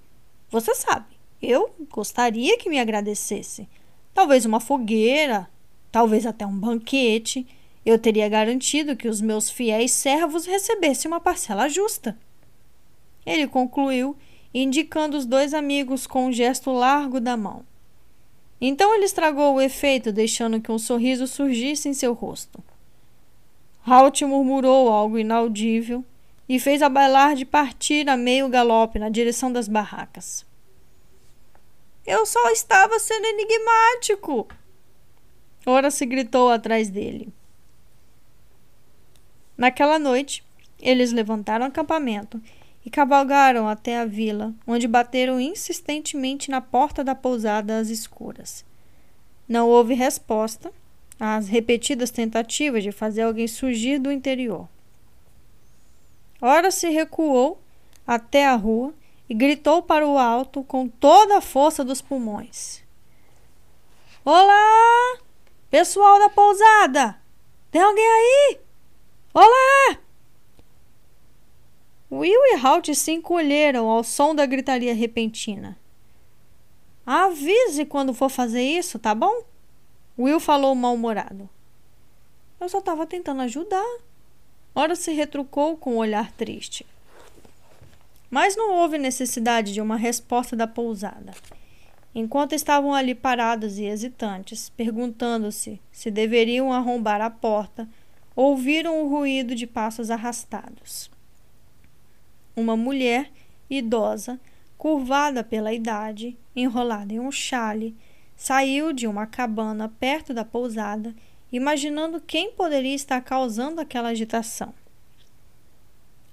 você sabe, eu gostaria que me agradecesse. Talvez uma fogueira, talvez até um banquete. Eu teria garantido que os meus fiéis servos recebessem uma parcela justa. Ele concluiu, indicando os dois amigos com um gesto largo da mão. Então ele estragou o efeito, deixando que um sorriso surgisse em seu rosto. Halt murmurou algo inaudível e fez a bailar de partir a meio galope na direção das barracas. Eu só estava sendo enigmático. Ora se gritou atrás dele. Naquela noite, eles levantaram acampamento e cavalgaram até a vila, onde bateram insistentemente na porta da pousada às escuras. Não houve resposta às repetidas tentativas de fazer alguém surgir do interior. Ora se recuou até a rua e gritou para o alto com toda a força dos pulmões: Olá! Pessoal da pousada! Tem alguém aí? Olá! Will e Halt se encolheram ao som da gritaria repentina. Avise quando for fazer isso, tá bom? Will falou mal-humorado. Eu só estava tentando ajudar. Ora se retrucou com um olhar triste. Mas não houve necessidade de uma resposta da pousada. Enquanto estavam ali parados e hesitantes, perguntando-se se deveriam arrombar a porta, ouviram o ruído de passos arrastados uma mulher idosa, curvada pela idade, enrolada em um chale, saiu de uma cabana perto da pousada, imaginando quem poderia estar causando aquela agitação.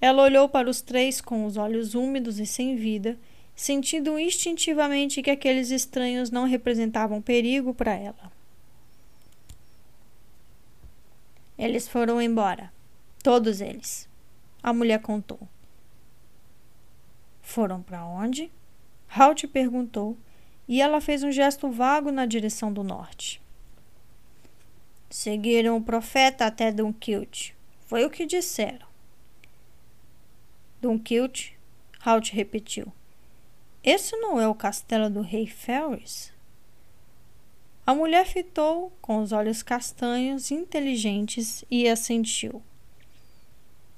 Ela olhou para os três com os olhos úmidos e sem vida, sentindo instintivamente que aqueles estranhos não representavam perigo para ela. Eles foram embora. Todos eles. A mulher contou. Foram para onde? Halt perguntou, e ela fez um gesto vago na direção do norte. Seguiram o profeta até Dunkilt. Foi o que disseram. Dunkilt? Halt repetiu. Esse não é o castelo do rei Ferris? A mulher fitou com os olhos castanhos, inteligentes, e assentiu.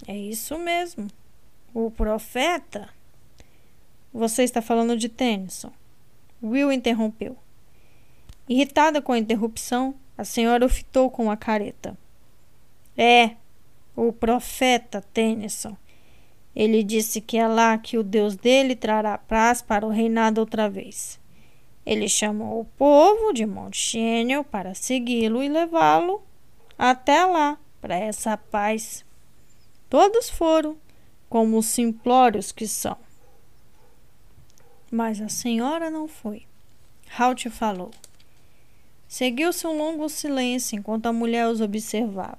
É isso mesmo. O profeta você está falando de Tennyson. Will interrompeu. Irritada com a interrupção, a senhora o fitou com a careta. É, o profeta Tennyson. Ele disse que é lá que o Deus dele trará paz para o reinado outra vez. Ele chamou o povo de Monte Chênio para segui-lo e levá-lo até lá, para essa paz. Todos foram, como os simplórios que são. Mas a senhora não foi. Halt falou. Seguiu-se um longo silêncio enquanto a mulher os observava.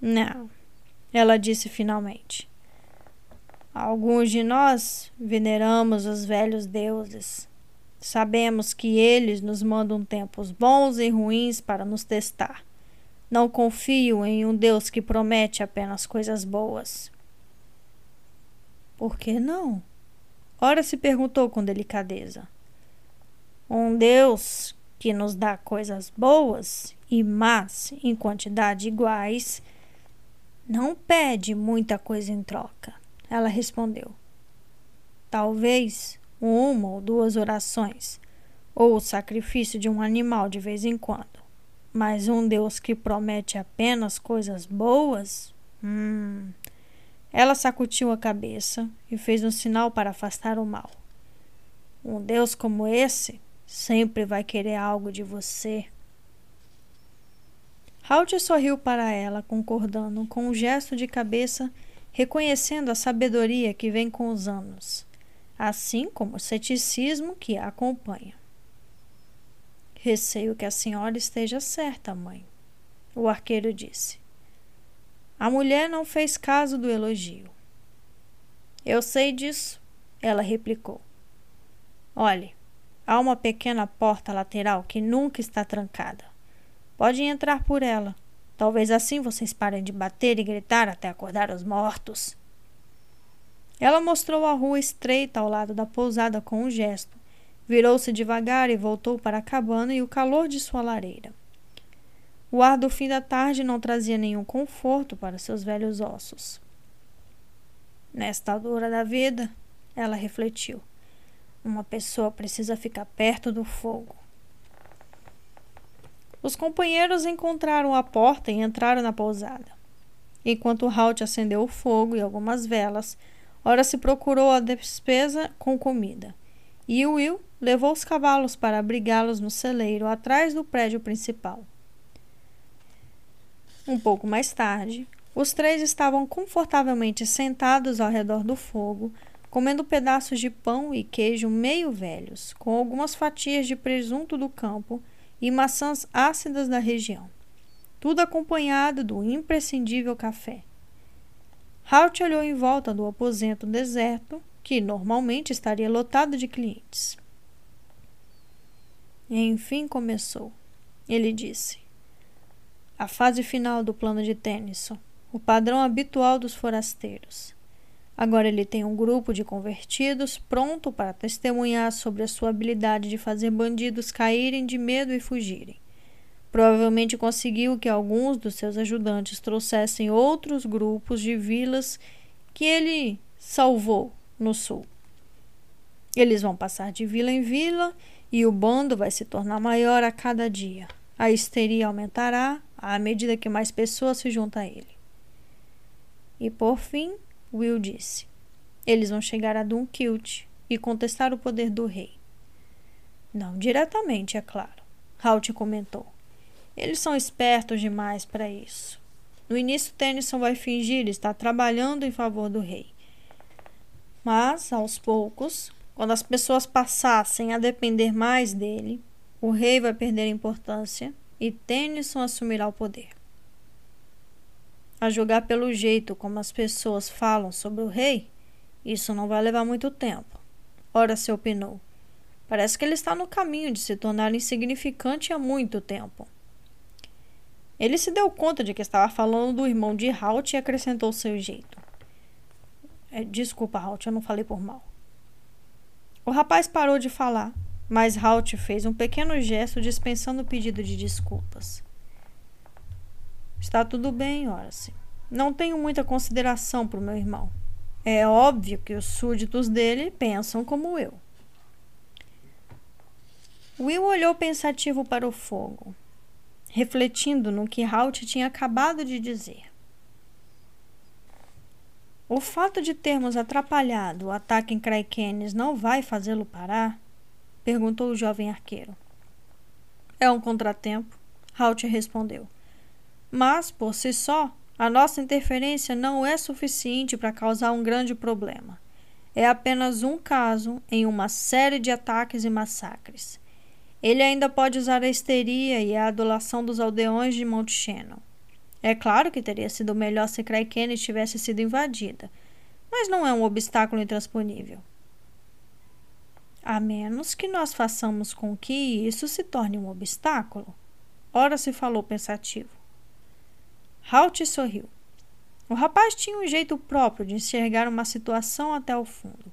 Não, ela disse finalmente. Alguns de nós veneramos os velhos deuses. Sabemos que eles nos mandam tempos bons e ruins para nos testar. Não confio em um Deus que promete apenas coisas boas. Por que não? Ora se perguntou com delicadeza. Um Deus que nos dá coisas boas e más em quantidade iguais não pede muita coisa em troca. Ela respondeu. Talvez uma ou duas orações, ou o sacrifício de um animal de vez em quando. Mas um Deus que promete apenas coisas boas? Hum. Ela sacudiu a cabeça e fez um sinal para afastar o mal. Um Deus como esse sempre vai querer algo de você. Halt sorriu para ela, concordando com um gesto de cabeça, reconhecendo a sabedoria que vem com os anos, assim como o ceticismo que a acompanha. Receio que a senhora esteja certa, mãe, o arqueiro disse. A mulher não fez caso do elogio. Eu sei disso, ela replicou. Olhe, Há uma pequena porta lateral que nunca está trancada. Podem entrar por ela. Talvez assim vocês parem de bater e gritar até acordar os mortos. Ela mostrou a rua estreita ao lado da pousada com um gesto. Virou-se devagar e voltou para a cabana e o calor de sua lareira. O ar do fim da tarde não trazia nenhum conforto para seus velhos ossos. Nesta altura da vida, ela refletiu. Uma pessoa precisa ficar perto do fogo. Os companheiros encontraram a porta e entraram na pousada. Enquanto Halt acendeu o fogo e algumas velas, ora se procurou a despesa com comida. E Will levou os cavalos para abrigá-los no celeiro atrás do prédio principal. Um pouco mais tarde, os três estavam confortavelmente sentados ao redor do fogo, comendo pedaços de pão e queijo meio velhos, com algumas fatias de presunto do campo e maçãs ácidas da região. Tudo acompanhado do imprescindível café. Halt olhou em volta do aposento deserto, que normalmente estaria lotado de clientes. Enfim começou. Ele disse. A fase final do plano de Tennyson, o padrão habitual dos forasteiros. Agora ele tem um grupo de convertidos pronto para testemunhar sobre a sua habilidade de fazer bandidos caírem de medo e fugirem. Provavelmente conseguiu que alguns dos seus ajudantes trouxessem outros grupos de vilas que ele salvou no sul. Eles vão passar de vila em vila e o bando vai se tornar maior a cada dia. A histeria aumentará à medida que mais pessoas se juntam a ele. E por fim, Will disse. Eles vão chegar a Dunkilt e contestar o poder do rei. Não diretamente, é claro. Halt comentou. Eles são espertos demais para isso. No início, Tennyson vai fingir estar trabalhando em favor do rei. Mas, aos poucos, quando as pessoas passassem a depender mais dele, o rei vai perder importância e Tennyson assumirá o poder. A julgar pelo jeito como as pessoas falam sobre o rei, isso não vai levar muito tempo. Ora se opinou. Parece que ele está no caminho de se tornar insignificante há muito tempo. Ele se deu conta de que estava falando do irmão de Halt e acrescentou seu jeito. É, desculpa, Halt, eu não falei por mal. O rapaz parou de falar, mas Halt fez um pequeno gesto dispensando o pedido de desculpas. Está tudo bem, Horace. Não tenho muita consideração para o meu irmão. É óbvio que os súditos dele pensam como eu. Will olhou pensativo para o fogo, refletindo no que Halt tinha acabado de dizer. O fato de termos atrapalhado o ataque em Kraikenes não vai fazê-lo parar? perguntou o jovem arqueiro. É um contratempo, Halt respondeu. Mas, por si só, a nossa interferência não é suficiente para causar um grande problema. É apenas um caso em uma série de ataques e massacres. ele ainda pode usar a histeria e a adulação dos aldeões de Mount Shannon. É claro que teria sido melhor se Kraikene tivesse sido invadida, mas não é um obstáculo intransponível. A menos que nós façamos com que isso se torne um obstáculo. Ora se falou pensativo. Halt sorriu. O rapaz tinha um jeito próprio de enxergar uma situação até o fundo.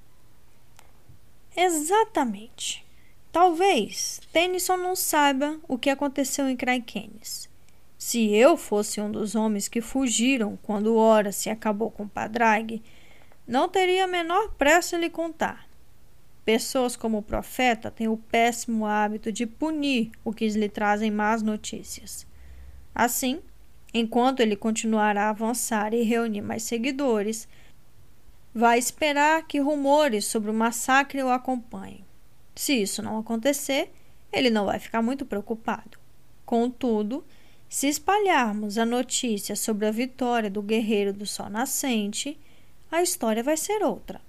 Exatamente. Talvez Tennyson não saiba o que aconteceu em Kraikenes. Se eu fosse um dos homens que fugiram quando Ora se acabou com Padraig, não teria a menor pressa em lhe contar. Pessoas como o profeta têm o péssimo hábito de punir o que lhe trazem más notícias. Assim, enquanto ele continuará a avançar e reunir mais seguidores, vai esperar que rumores sobre o massacre o acompanhem. Se isso não acontecer, ele não vai ficar muito preocupado. Contudo, se espalharmos a notícia sobre a vitória do guerreiro do sol nascente, a história vai ser outra.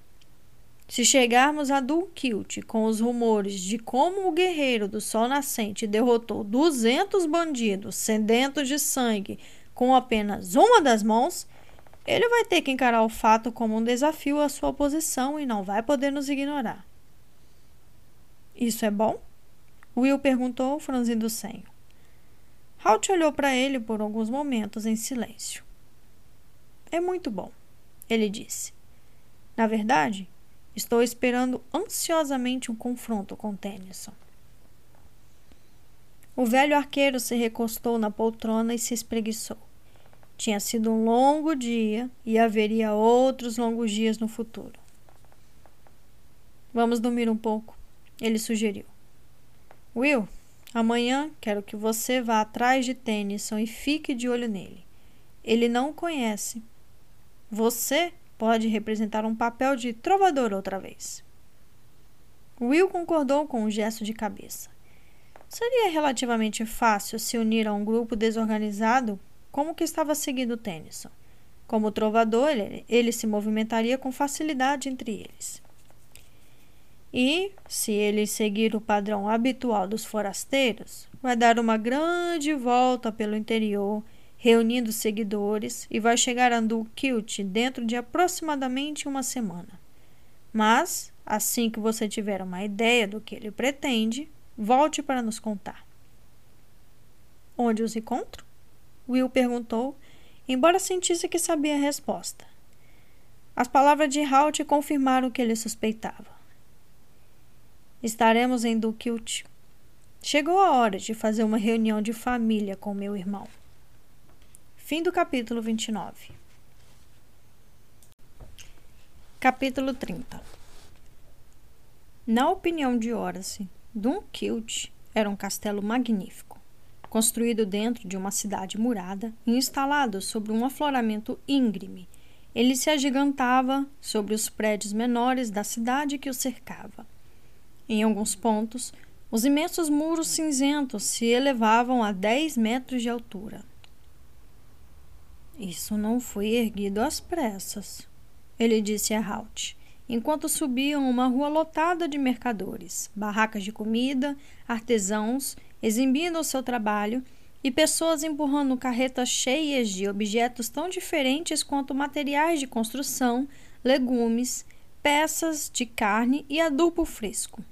Se chegarmos a Dulquilt com os rumores de como o guerreiro do sol nascente derrotou 200 bandidos sedentos de sangue com apenas uma das mãos, ele vai ter que encarar o fato como um desafio à sua posição e não vai poder nos ignorar. Isso é bom? Will perguntou, franzindo o senho. Halt olhou para ele por alguns momentos em silêncio. É muito bom, ele disse. Na verdade, estou esperando ansiosamente um confronto com Tennyson. O velho arqueiro se recostou na poltrona e se espreguiçou. Tinha sido um longo dia e haveria outros longos dias no futuro. Vamos dormir um pouco, ele sugeriu. Will, Amanhã quero que você vá atrás de Tennyson e fique de olho nele. Ele não o conhece. Você pode representar um papel de trovador outra vez. Will concordou com um gesto de cabeça. Seria relativamente fácil se unir a um grupo desorganizado como o que estava seguindo Tennyson. Como trovador, ele, ele se movimentaria com facilidade entre eles. E, se ele seguir o padrão habitual dos forasteiros, vai dar uma grande volta pelo interior, reunindo seguidores, e vai chegar a Kilt dentro de aproximadamente uma semana. Mas, assim que você tiver uma ideia do que ele pretende, volte para nos contar. Onde os encontro? Will perguntou, embora sentisse que sabia a resposta. As palavras de Halt confirmaram o que ele suspeitava. Estaremos em Duquilt. Chegou a hora de fazer uma reunião de família com meu irmão. Fim do capítulo 29. Capítulo 30 Na opinião de Horace, Dunkilt era um castelo magnífico, construído dentro de uma cidade murada e instalado sobre um afloramento íngreme. Ele se agigantava sobre os prédios menores da cidade que o cercava. Em alguns pontos, os imensos muros cinzentos se elevavam a 10 metros de altura. Isso não foi erguido às pressas, ele disse a Halt, enquanto subiam uma rua lotada de mercadores, barracas de comida, artesãos exibindo o seu trabalho e pessoas empurrando carretas cheias de objetos tão diferentes quanto materiais de construção, legumes, peças de carne e adubo fresco.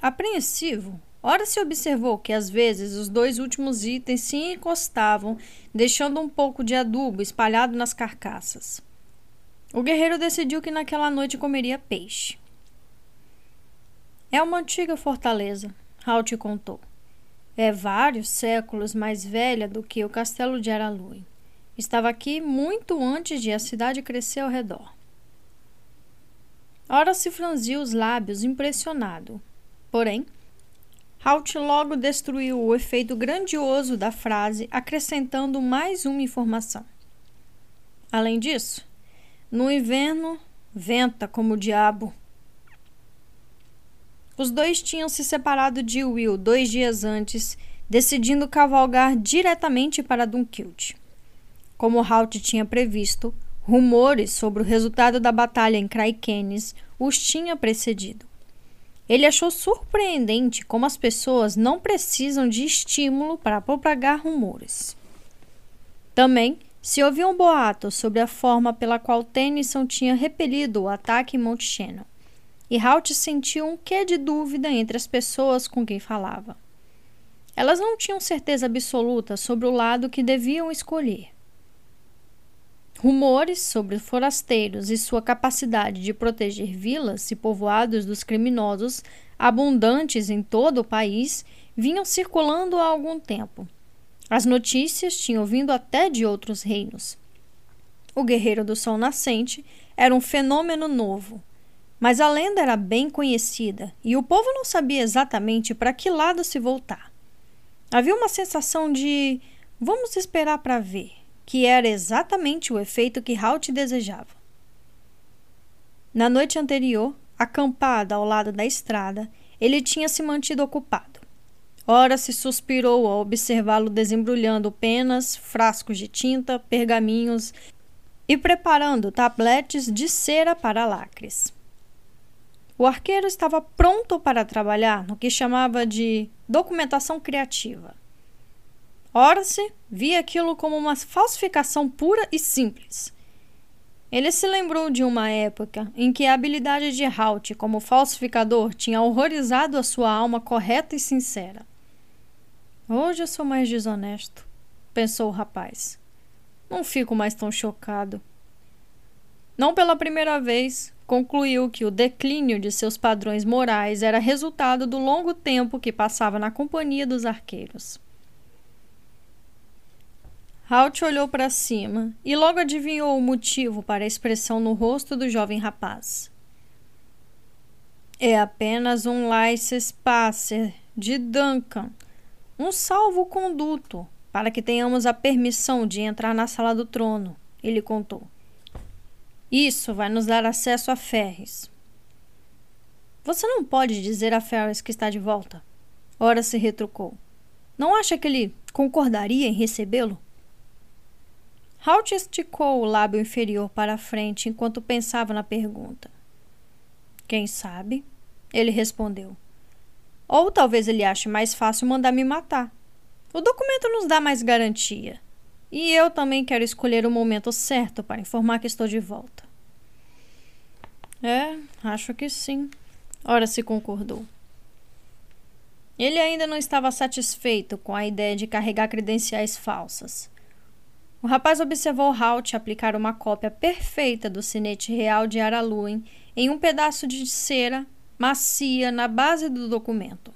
Apreensivo, ora se observou que às vezes os dois últimos itens se encostavam, deixando um pouco de adubo espalhado nas carcaças. O guerreiro decidiu que naquela noite comeria peixe. É uma antiga fortaleza, Halt contou. É vários séculos mais velha do que o castelo de Aralui. Estava aqui muito antes de a cidade crescer ao redor. Ora se franziu os lábios, impressionado. Porém, Halt logo destruiu o efeito grandioso da frase, acrescentando mais uma informação. Além disso, no inverno venta como o diabo. Os dois tinham se separado de Will dois dias antes, decidindo cavalgar diretamente para Dunkilt. Como Halt tinha previsto, rumores sobre o resultado da batalha em Kraikenes os tinha precedido. Ele achou surpreendente como as pessoas não precisam de estímulo para propagar rumores. Também se ouviam boatos sobre a forma pela qual Tennyson tinha repelido o ataque em Monte Shannon, e Halt sentiu um quê de dúvida entre as pessoas com quem falava. Elas não tinham certeza absoluta sobre o lado que deviam escolher. Rumores sobre forasteiros e sua capacidade de proteger vilas e povoados dos criminosos, abundantes em todo o país, vinham circulando há algum tempo. As notícias tinham vindo até de outros reinos. O Guerreiro do Sol Nascente era um fenômeno novo, mas a lenda era bem conhecida e o povo não sabia exatamente para que lado se voltar. Havia uma sensação de vamos esperar para ver que era exatamente o efeito que Halt desejava. Na noite anterior, acampada ao lado da estrada, ele tinha se mantido ocupado. Ora se suspirou ao observá-lo desembrulhando penas, frascos de tinta, pergaminhos e preparando tabletes de cera para lacres. O arqueiro estava pronto para trabalhar no que chamava de documentação criativa. Horace via aquilo como uma falsificação pura e simples. Ele se lembrou de uma época em que a habilidade de Halt como falsificador tinha horrorizado a sua alma correta e sincera. Hoje eu sou mais desonesto, pensou o rapaz. Não fico mais tão chocado. Não pela primeira vez, concluiu que o declínio de seus padrões morais era resultado do longo tempo que passava na companhia dos arqueiros. Halt olhou para cima e logo adivinhou o motivo para a expressão no rosto do jovem rapaz. É apenas um Passer de Duncan, um salvo-conduto, para que tenhamos a permissão de entrar na sala do trono, ele contou. Isso vai nos dar acesso a Ferris. Você não pode dizer a Ferris que está de volta. Ora se retrucou. Não acha que ele concordaria em recebê-lo? Halt esticou o lábio inferior para a frente enquanto pensava na pergunta. Quem sabe? Ele respondeu. Ou talvez ele ache mais fácil mandar me matar. O documento nos dá mais garantia. E eu também quero escolher o momento certo para informar que estou de volta. É, acho que sim. Ora se concordou. Ele ainda não estava satisfeito com a ideia de carregar credenciais falsas. O rapaz observou Halt aplicar uma cópia perfeita do sinete real de Araluin em um pedaço de cera macia na base do documento.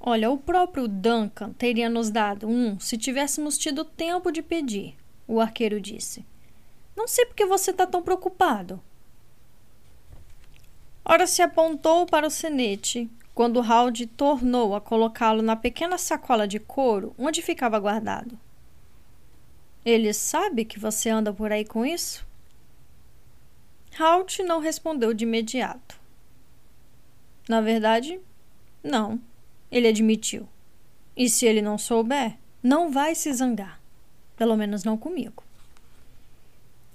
Olha, o próprio Duncan teria nos dado um se tivéssemos tido tempo de pedir, o arqueiro disse. Não sei por que você está tão preocupado. Ora se apontou para o sinete, quando Hald tornou a colocá-lo na pequena sacola de couro onde ficava guardado. Ele sabe que você anda por aí com isso? Halt não respondeu de imediato. Na verdade, não, ele admitiu. E se ele não souber, não vai se zangar. Pelo menos não comigo.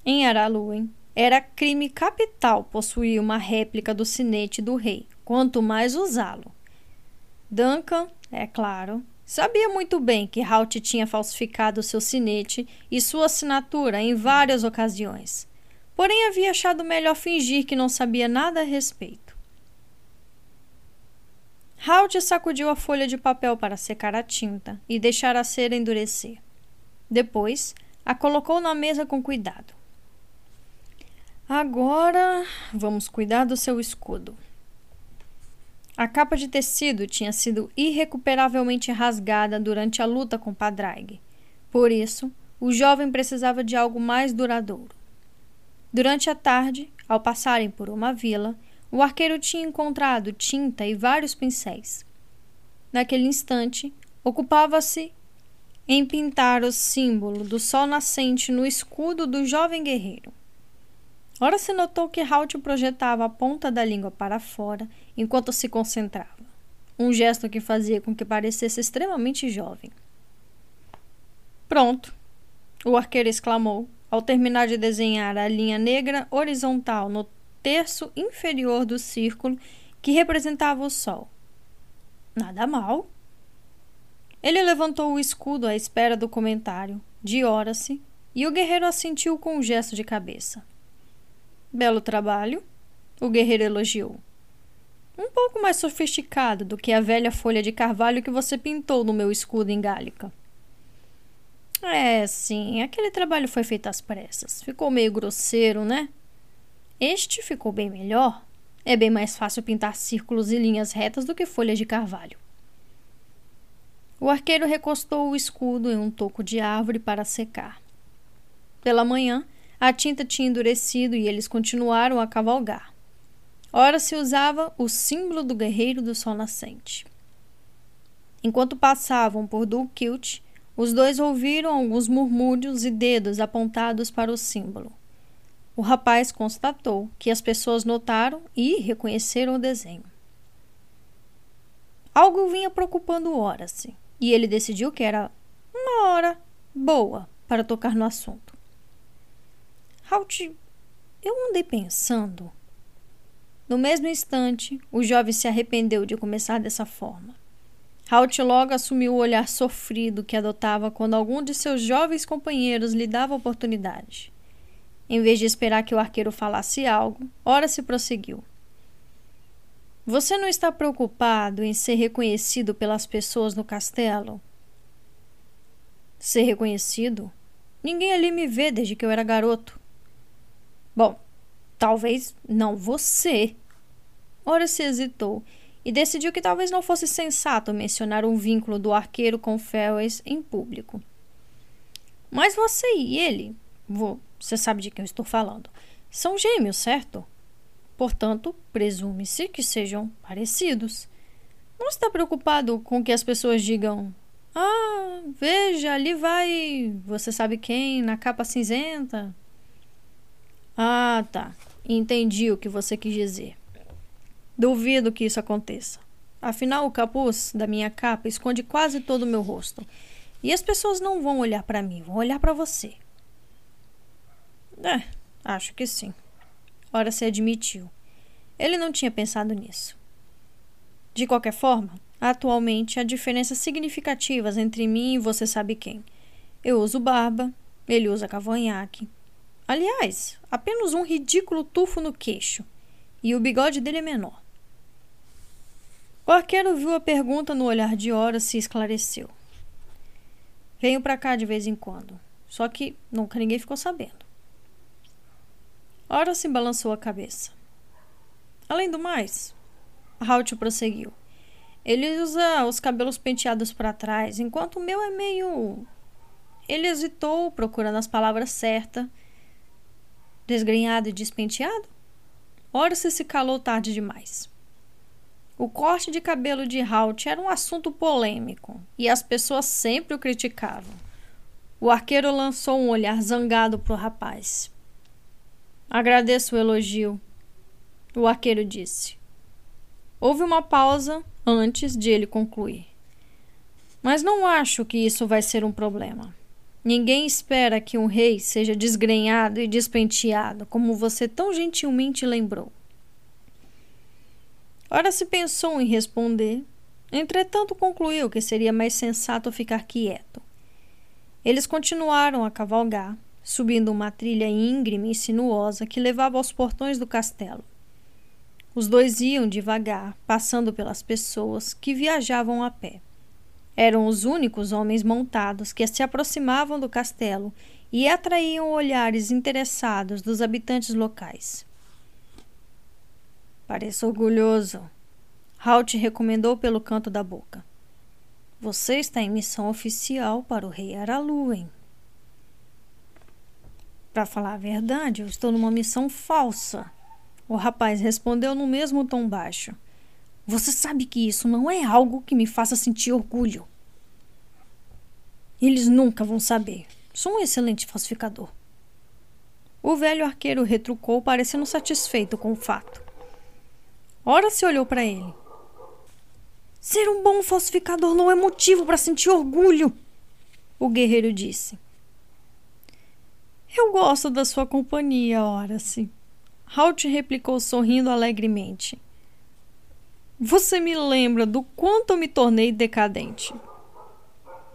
Em Araluin, era crime capital possuir uma réplica do sinete do rei, quanto mais usá-lo. Duncan, é claro, Sabia muito bem que Halt tinha falsificado seu sinete e sua assinatura em várias ocasiões, porém havia achado melhor fingir que não sabia nada a respeito. Halt sacudiu a folha de papel para secar a tinta e deixar a cera endurecer. Depois, a colocou na mesa com cuidado. Agora, vamos cuidar do seu escudo. A capa de tecido tinha sido irrecuperavelmente rasgada durante a luta com Padraig. Por isso, o jovem precisava de algo mais duradouro. Durante a tarde, ao passarem por uma vila, o arqueiro tinha encontrado tinta e vários pincéis. Naquele instante, ocupava-se em pintar o símbolo do sol nascente no escudo do jovem guerreiro. Ora se notou que Halt projetava a ponta da língua para fora enquanto se concentrava. Um gesto que fazia com que parecesse extremamente jovem. Pronto! O arqueiro exclamou, ao terminar de desenhar a linha negra horizontal no terço inferior do círculo que representava o sol. Nada mal. Ele levantou o escudo à espera do comentário de Horace e o guerreiro assentiu com um gesto de cabeça. Belo trabalho, o guerreiro elogiou. Um pouco mais sofisticado do que a velha folha de carvalho que você pintou no meu escudo em Gálica. É, sim, aquele trabalho foi feito às pressas. Ficou meio grosseiro, né? Este ficou bem melhor. É bem mais fácil pintar círculos e linhas retas do que folhas de carvalho. O arqueiro recostou o escudo em um toco de árvore para secar. Pela manhã, a tinta tinha endurecido e eles continuaram a cavalgar. Ora se usava o símbolo do guerreiro do sol nascente. Enquanto passavam por Dulquilt, os dois ouviram alguns murmúrios e dedos apontados para o símbolo. O rapaz constatou que as pessoas notaram e reconheceram o desenho. Algo vinha preocupando Horace, e ele decidiu que era uma hora boa para tocar no assunto. Halt, eu andei pensando no mesmo instante, o jovem se arrependeu de começar dessa forma. Halt logo assumiu o olhar sofrido que adotava quando algum de seus jovens companheiros lhe dava oportunidade. Em vez de esperar que o arqueiro falasse algo, ora se prosseguiu. Você não está preocupado em ser reconhecido pelas pessoas no castelo? Ser reconhecido? Ninguém ali me vê desde que eu era garoto. Bom, Talvez não você. Ora se hesitou e decidiu que talvez não fosse sensato mencionar um vínculo do arqueiro com Ferris em público. Mas você e ele, você sabe de quem eu estou falando, são gêmeos, certo? Portanto, presume-se que sejam parecidos. Não está preocupado com que as pessoas digam: Ah, veja, ali vai você sabe quem na capa cinzenta? Ah, tá. Entendi o que você quis dizer. Duvido que isso aconteça. Afinal, o capuz da minha capa esconde quase todo o meu rosto. E as pessoas não vão olhar para mim, vão olhar para você. É, acho que sim. Ora se admitiu. Ele não tinha pensado nisso. De qualquer forma, atualmente há diferenças significativas entre mim e você sabe quem. Eu uso barba, ele usa cavanhaque. Aliás, apenas um ridículo tufo no queixo, e o bigode dele é menor. O arqueiro viu a pergunta no olhar de Horace e esclareceu. Venho para cá de vez em quando, só que nunca ninguém ficou sabendo. Horace balançou a cabeça. Além do mais, Halt prosseguiu. Ele usa os cabelos penteados para trás, enquanto o meu é meio. Ele hesitou, procurando as palavras certas desgrenhado e despenteado? Orce se calou tarde demais. O corte de cabelo de Halt era um assunto polêmico e as pessoas sempre o criticavam. O arqueiro lançou um olhar zangado para o rapaz. Agradeço o elogio, o arqueiro disse. Houve uma pausa antes de ele concluir. Mas não acho que isso vai ser um problema. Ninguém espera que um rei seja desgrenhado e despenteado, como você tão gentilmente lembrou. Ora se pensou em responder, entretanto concluiu que seria mais sensato ficar quieto. Eles continuaram a cavalgar, subindo uma trilha íngreme e sinuosa que levava aos portões do castelo. Os dois iam devagar, passando pelas pessoas que viajavam a pé. Eram os únicos homens montados que se aproximavam do castelo e atraíam olhares interessados dos habitantes locais. Pareça orgulhoso. Halt recomendou pelo canto da boca. Você está em missão oficial para o rei Araluen. Para falar a verdade, eu estou numa missão falsa. O rapaz respondeu no mesmo tom baixo. Você sabe que isso não é algo que me faça sentir orgulho. Eles nunca vão saber. Sou um excelente falsificador. O velho arqueiro retrucou, parecendo satisfeito com o fato. Ora se olhou para ele. Ser um bom falsificador não é motivo para sentir orgulho, o guerreiro disse. Eu gosto da sua companhia, Horace. Halt replicou sorrindo alegremente. Você me lembra do quanto eu me tornei decadente.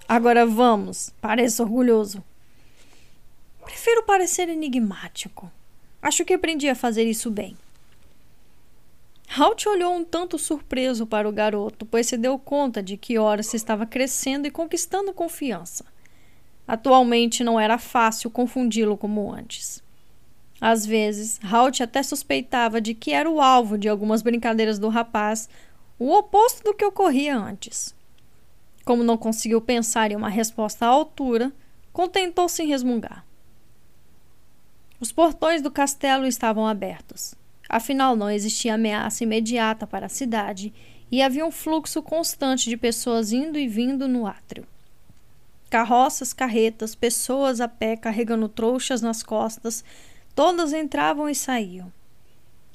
Agora vamos, pareça orgulhoso. Prefiro parecer enigmático. Acho que aprendi a fazer isso bem. Halt olhou um tanto surpreso para o garoto, pois se deu conta de que Horace estava crescendo e conquistando confiança. Atualmente não era fácil confundi-lo como antes. Às vezes, Halt até suspeitava de que era o alvo de algumas brincadeiras do rapaz, o oposto do que ocorria antes. Como não conseguiu pensar em uma resposta à altura, contentou-se em resmungar. Os portões do castelo estavam abertos. Afinal, não existia ameaça imediata para a cidade e havia um fluxo constante de pessoas indo e vindo no átrio. Carroças, carretas, pessoas a pé carregando trouxas nas costas, todas entravam e saíam.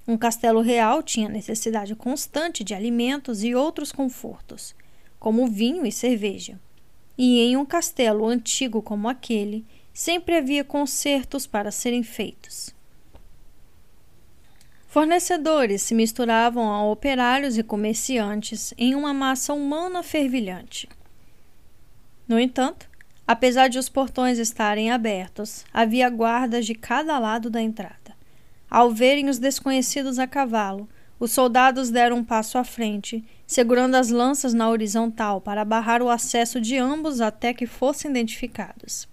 Um castelo real tinha necessidade constante de alimentos e outros confortos, como vinho e cerveja. E em um castelo antigo como aquele, sempre havia concertos para serem feitos. Fornecedores se misturavam a operários e comerciantes em uma massa humana fervilhante. No entanto, apesar de os portões estarem abertos, havia guardas de cada lado da entrada. Ao verem os desconhecidos a cavalo, os soldados deram um passo à frente, segurando as lanças na horizontal para barrar o acesso de ambos até que fossem identificados.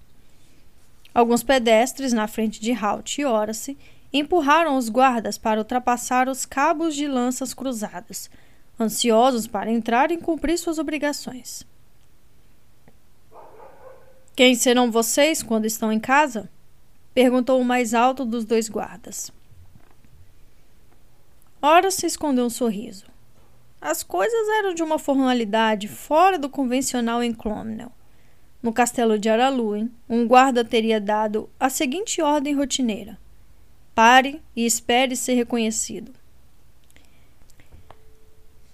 Alguns pedestres na frente de Halt e Horace empurraram os guardas para ultrapassar os cabos de lanças cruzados, ansiosos para entrar e cumprir suas obrigações. Quem serão vocês quando estão em casa? perguntou o mais alto dos dois guardas. Horace escondeu um sorriso. As coisas eram de uma formalidade fora do convencional em Clomnel. No castelo de Araluin, um guarda teria dado a seguinte ordem rotineira: pare e espere ser reconhecido.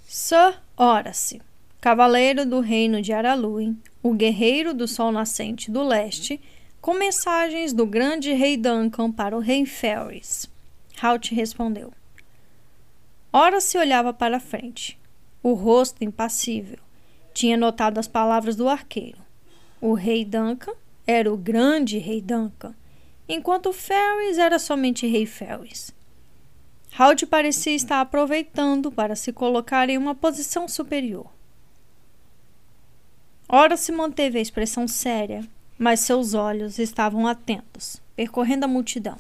Sir Horace, cavaleiro do reino de Araluin, o guerreiro do sol nascente do leste, com mensagens do grande rei Duncan para o rei Ferris. Halt respondeu. Horace olhava para frente, o rosto impassível. Tinha notado as palavras do arqueiro. O rei Duncan era o grande rei Duncan, enquanto Ferris era somente rei Ferris. Howard parecia estar aproveitando para se colocar em uma posição superior. Ora se manteve a expressão séria, mas seus olhos estavam atentos, percorrendo a multidão.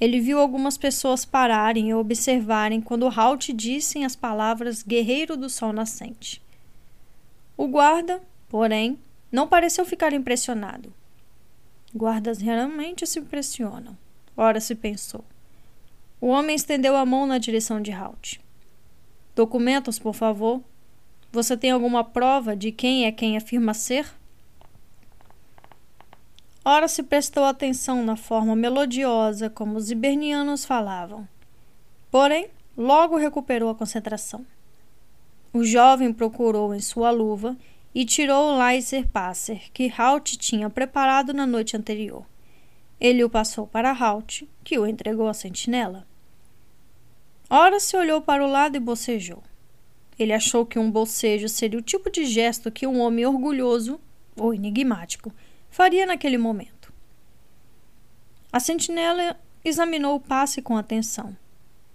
Ele viu algumas pessoas pararem e observarem quando Halt disse as palavras Guerreiro do Sol Nascente. O guarda, porém, não pareceu ficar impressionado. Guardas realmente se impressionam. Ora se pensou. O homem estendeu a mão na direção de Halt. Documentos, por favor. Você tem alguma prova de quem é quem afirma ser? Ora se prestou atenção na forma melodiosa como os hibernianos falavam. Porém, logo recuperou a concentração. O jovem procurou em sua luva e tirou o laser passer que Halt tinha preparado na noite anterior. Ele o passou para Halt, que o entregou à sentinela. Ora se olhou para o lado e bocejou. Ele achou que um bocejo seria o tipo de gesto que um homem orgulhoso ou enigmático faria naquele momento. A sentinela examinou o passe com atenção.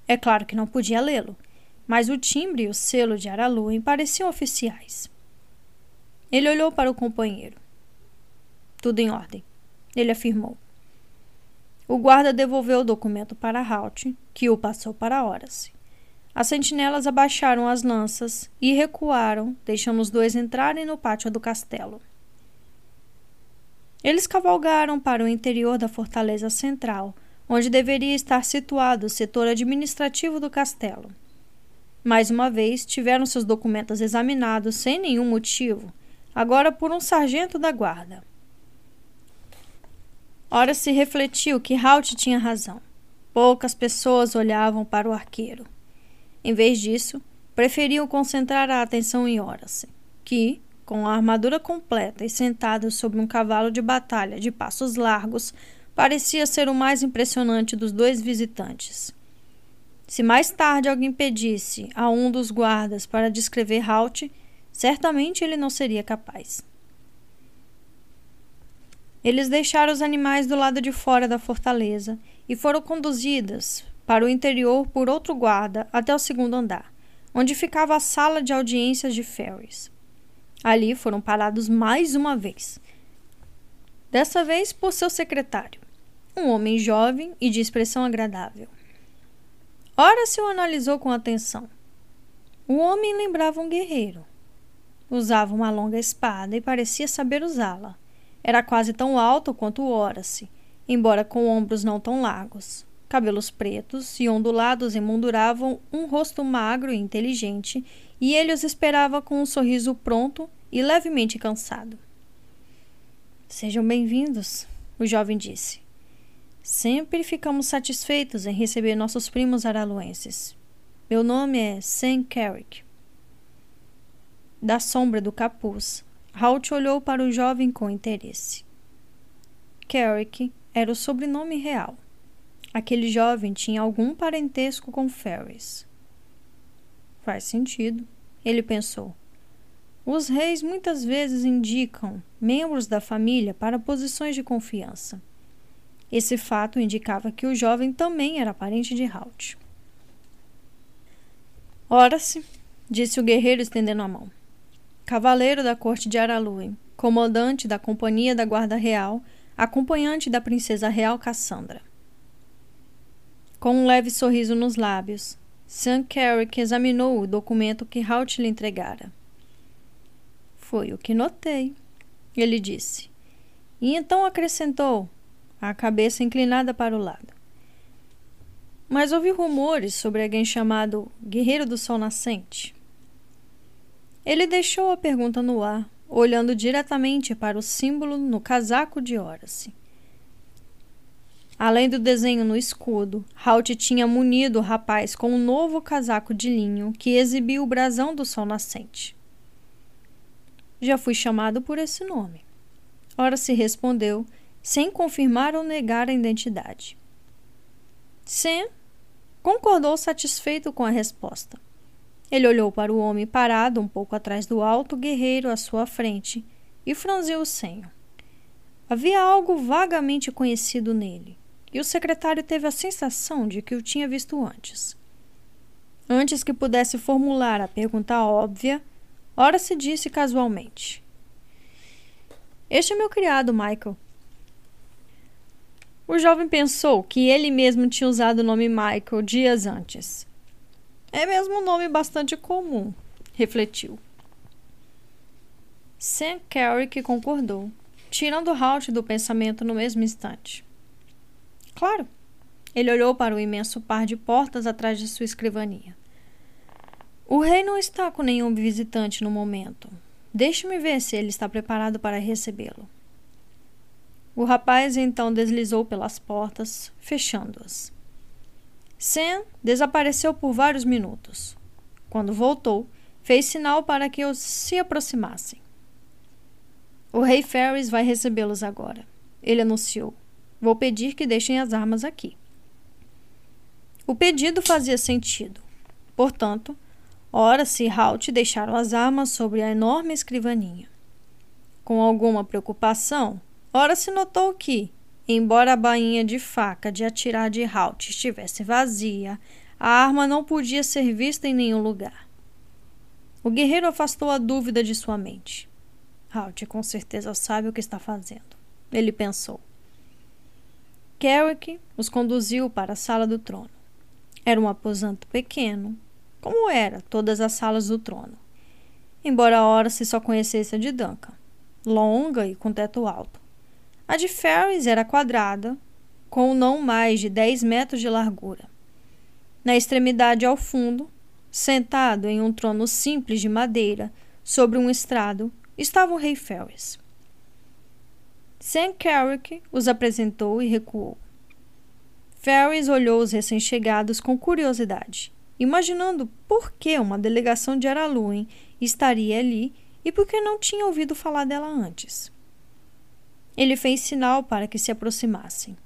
É claro que não podia lê-lo, mas o timbre e o selo de Araluem pareciam oficiais. Ele olhou para o companheiro. Tudo em ordem, ele afirmou. O guarda devolveu o documento para Halt, que o passou para Horace. As sentinelas abaixaram as lanças e recuaram, deixando os dois entrarem no pátio do castelo. Eles cavalgaram para o interior da fortaleza central, onde deveria estar situado o setor administrativo do castelo. Mais uma vez, tiveram seus documentos examinados sem nenhum motivo agora por um sargento da guarda. Ora se refletiu que Halt tinha razão. Poucas pessoas olhavam para o arqueiro. Em vez disso, preferiam concentrar a atenção em Horace, que, com a armadura completa e sentado sobre um cavalo de batalha de passos largos, parecia ser o mais impressionante dos dois visitantes. Se mais tarde alguém pedisse a um dos guardas para descrever Halt, certamente ele não seria capaz. Eles deixaram os animais do lado de fora da fortaleza e foram conduzidas para o interior por outro guarda até o segundo andar, onde ficava a sala de audiências de Ferris. Ali foram parados mais uma vez. Dessa vez por seu secretário, um homem jovem e de expressão agradável. Ora se o analisou com atenção. O homem lembrava um guerreiro. Usava uma longa espada e parecia saber usá-la era quase tão alto quanto Horace, embora com ombros não tão largos. Cabelos pretos e ondulados emolduravam um rosto magro e inteligente, e ele os esperava com um sorriso pronto e levemente cansado. Sejam bem-vindos, o jovem disse. Sempre ficamos satisfeitos em receber nossos primos araluenses. Meu nome é Sam Carrick. Da sombra do capuz, Halt olhou para o jovem com interesse. Carrick era o sobrenome real. Aquele jovem tinha algum parentesco com Ferris. Faz sentido, ele pensou. Os reis muitas vezes indicam membros da família para posições de confiança. Esse fato indicava que o jovem também era parente de Halt. Ora-se, disse o guerreiro estendendo a mão cavaleiro da corte de Araluen, comandante da companhia da guarda real, acompanhante da princesa real Cassandra. Com um leve sorriso nos lábios, Sam Carrick examinou o documento que Halt lhe entregara. Foi o que notei, ele disse. E então acrescentou, a cabeça inclinada para o lado. Mas ouvi rumores sobre alguém chamado Guerreiro do Sol Nascente. Ele deixou a pergunta no ar, olhando diretamente para o símbolo no casaco de Horace. Além do desenho no escudo, Halt tinha munido o rapaz com um novo casaco de linho que exibia o brasão do sol nascente. Já fui chamado por esse nome. Horace respondeu, sem confirmar ou negar a identidade. Sam concordou satisfeito com a resposta. Ele olhou para o homem parado um pouco atrás do alto guerreiro à sua frente e franziu o senho. Havia algo vagamente conhecido nele, e o secretário teve a sensação de que o tinha visto antes. Antes que pudesse formular a pergunta óbvia, ora se disse casualmente: Este é meu criado, Michael. O jovem pensou que ele mesmo tinha usado o nome Michael dias antes é mesmo um nome bastante comum, refletiu. Sam Carrick concordou, tirando Halt do pensamento no mesmo instante. Claro. Ele olhou para o imenso par de portas atrás de sua escrivania. O rei não está com nenhum visitante no momento. Deixe-me ver se ele está preparado para recebê-lo. O rapaz então deslizou pelas portas, fechando-as. Sam desapareceu por vários minutos. Quando voltou, fez sinal para que os se aproximassem. O rei Ferris vai recebê-los agora. Ele anunciou. Vou pedir que deixem as armas aqui. O pedido fazia sentido. Portanto, Horace e Halt deixaram as armas sobre a enorme escrivaninha. Com alguma preocupação, Horace notou que, Embora a bainha de faca de atirar de Halt estivesse vazia, a arma não podia ser vista em nenhum lugar. O guerreiro afastou a dúvida de sua mente. Halt com certeza sabe o que está fazendo. Ele pensou. Carrick os conduziu para a sala do trono. Era um aposento pequeno, como era todas as salas do trono, embora a hora se só conhecesse a de Duncan, longa e com teto alto. A de Ferris era quadrada, com não mais de 10 metros de largura. Na extremidade ao fundo, sentado em um trono simples de madeira, sobre um estrado, estava o rei Ferris. Sam Carrick os apresentou e recuou. Ferris olhou os recém-chegados com curiosidade, imaginando por que uma delegação de Araluen estaria ali e por que não tinha ouvido falar dela antes. Ele fez sinal para que se aproximassem.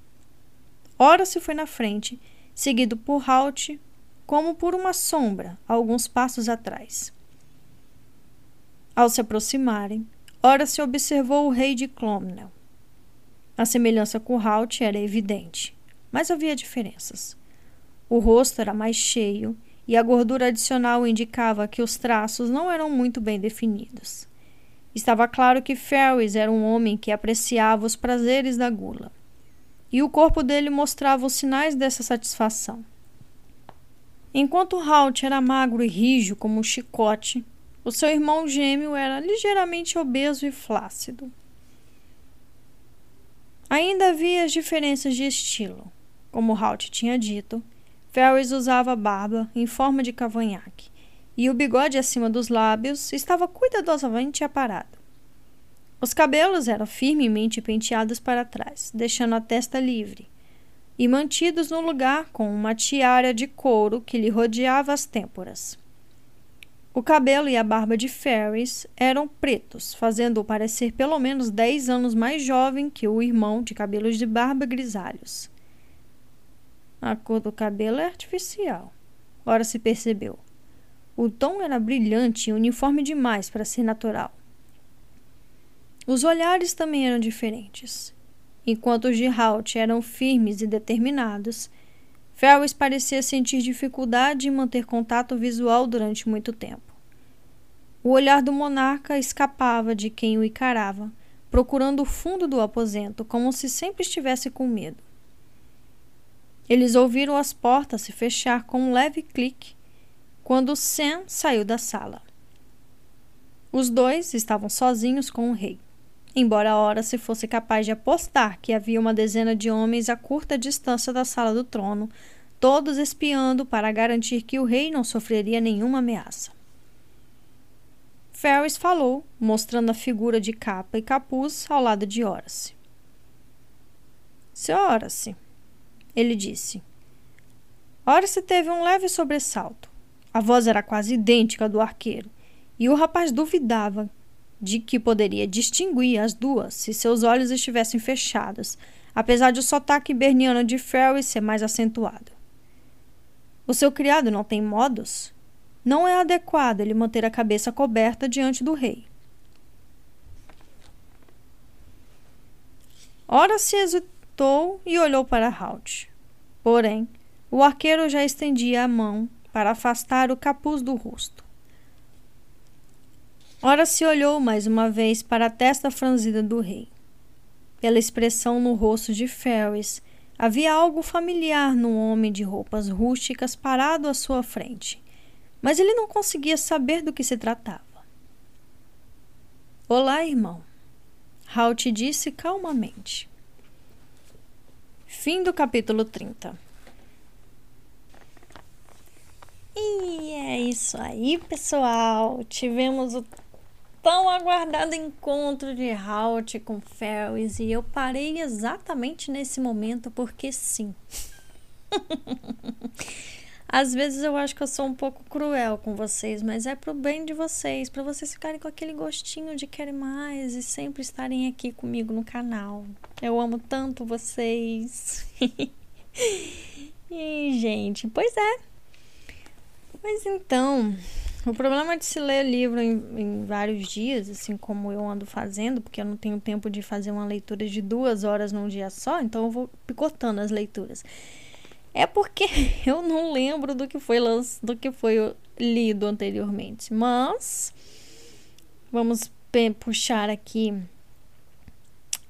Ora se foi na frente, seguido por Halt, como por uma sombra, alguns passos atrás. Ao se aproximarem, ora se observou o rei de Clomnel. A semelhança com Halt era evidente, mas havia diferenças. O rosto era mais cheio e a gordura adicional indicava que os traços não eram muito bem definidos. Estava claro que Ferris era um homem que apreciava os prazeres da gula. E o corpo dele mostrava os sinais dessa satisfação. Enquanto Halt era magro e rijo como um chicote, o seu irmão gêmeo era ligeiramente obeso e flácido. Ainda havia as diferenças de estilo. Como Halt tinha dito, Ferris usava barba em forma de cavanhaque e o bigode acima dos lábios estava cuidadosamente aparado. Os cabelos eram firmemente penteados para trás, deixando a testa livre, e mantidos no lugar com uma tiara de couro que lhe rodeava as têmporas. O cabelo e a barba de Ferris eram pretos, fazendo-o parecer pelo menos dez anos mais jovem que o irmão de cabelos de barba grisalhos. A cor do cabelo é artificial. Ora se percebeu. O tom era brilhante e uniforme demais para ser natural. Os olhares também eram diferentes. Enquanto os de Halt eram firmes e determinados, Ferris parecia sentir dificuldade em manter contato visual durante muito tempo. O olhar do monarca escapava de quem o encarava, procurando o fundo do aposento, como se sempre estivesse com medo. Eles ouviram as portas se fechar com um leve clique quando Sam saiu da sala. Os dois estavam sozinhos com o rei. Embora ora se fosse capaz de apostar que havia uma dezena de homens a curta distância da sala do trono, todos espiando para garantir que o rei não sofreria nenhuma ameaça. Ferris falou, mostrando a figura de capa e capuz ao lado de Horace. Seu Horace, ele disse. Horace teve um leve sobressalto. A voz era quase idêntica à do arqueiro, e o rapaz duvidava de que poderia distinguir as duas se seus olhos estivessem fechados, apesar de o sotaque berniano de Ferry ser mais acentuado. O seu criado não tem modos? Não é adequado ele manter a cabeça coberta diante do rei. Ora se hesitou e olhou para Halt. Porém, o arqueiro já estendia a mão para afastar o capuz do rosto. Ora se olhou mais uma vez para a testa franzida do rei. Pela expressão no rosto de Ferris, havia algo familiar no homem de roupas rústicas parado à sua frente, mas ele não conseguia saber do que se tratava. Olá, irmão. Halt disse calmamente. Fim do capítulo 30. E é isso aí, pessoal. Tivemos o tão aguardado encontro de Halt com Ferris e eu parei exatamente nesse momento porque sim. Às vezes eu acho que eu sou um pouco cruel com vocês, mas é pro bem de vocês, para vocês ficarem com aquele gostinho de querer mais e sempre estarem aqui comigo no canal. Eu amo tanto vocês. e gente, pois é. Mas então, o problema de se ler livro em, em, vários dias, assim como eu ando fazendo, porque eu não tenho tempo de fazer uma leitura de duas horas num dia só, então eu vou picotando as leituras. É porque eu não lembro do que foi do que foi lido anteriormente. Mas vamos puxar aqui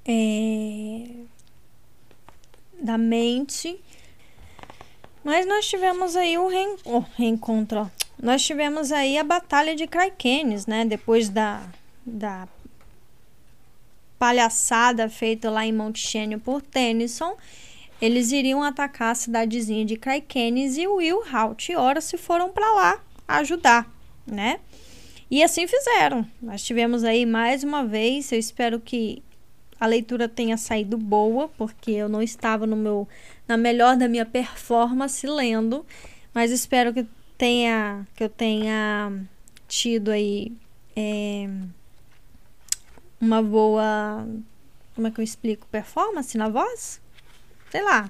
é, da mente mas nós tivemos aí o reen... reencontro, ó. Nós tivemos aí a batalha de Krakenes, né? Depois da, da palhaçada feita lá em Monte Xênio por Tennyson, eles iriam atacar a cidadezinha de Krakenes e Will, Halt e Horace foram para lá ajudar, né? E assim fizeram. Nós tivemos aí mais uma vez, eu espero que a leitura tenha saído boa, porque eu não estava no meu na melhor da minha performance lendo, mas espero que tenha que eu tenha tido aí é, uma boa como é que eu explico? Performance na voz? Sei lá.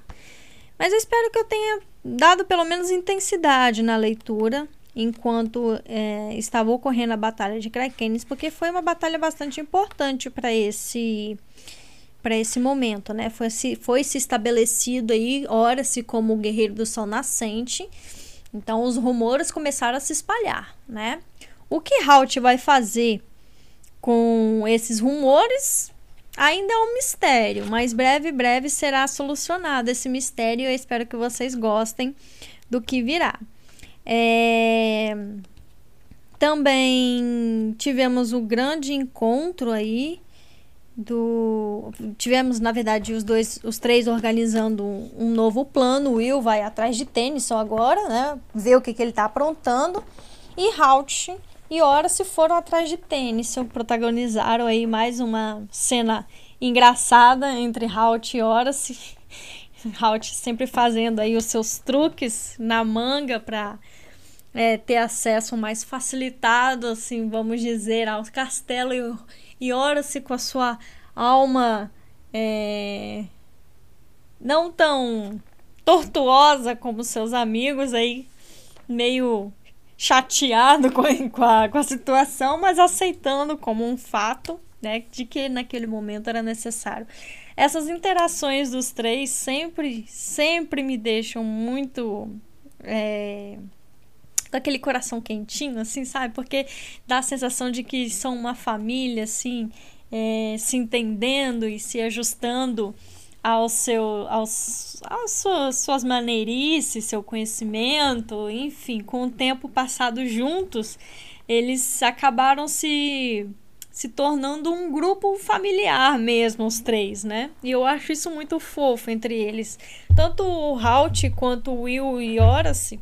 Mas eu espero que eu tenha dado pelo menos intensidade na leitura enquanto é, estava ocorrendo a batalha de Krakenis, porque foi uma batalha bastante importante para esse para esse momento, né? Foi se, foi se estabelecido aí, ora-se como o guerreiro do sol nascente. Então os rumores começaram a se espalhar, né? O que Halt vai fazer com esses rumores ainda é um mistério, mas breve, breve será solucionado esse mistério. Eu espero que vocês gostem do que virá. É... Também tivemos o grande encontro aí do tivemos na verdade os dois os três organizando um, um novo plano. O Will vai atrás de tênis agora né? Ver o que, que ele está aprontando. E Halt e Ora se foram atrás de tênis. Protagonizaram aí mais uma cena engraçada entre Halt e Horace. Halt sempre fazendo aí os seus truques na manga para é, ter acesso mais facilitado, assim, vamos dizer, ao castelo e, e ora-se com a sua alma é, não tão tortuosa como seus amigos aí, meio chateado com, a, com a situação, mas aceitando como um fato, né, de que naquele momento era necessário. Essas interações dos três sempre, sempre me deixam muito é, com aquele coração quentinho, assim, sabe? Porque dá a sensação de que são uma família, assim, é, se entendendo e se ajustando ao seu, aos, às suas, suas maneirices, seu conhecimento, enfim, com o tempo passado juntos, eles acabaram se se tornando um grupo familiar mesmo, os três, né? E eu acho isso muito fofo entre eles. Tanto o Halt quanto o Will e Horace,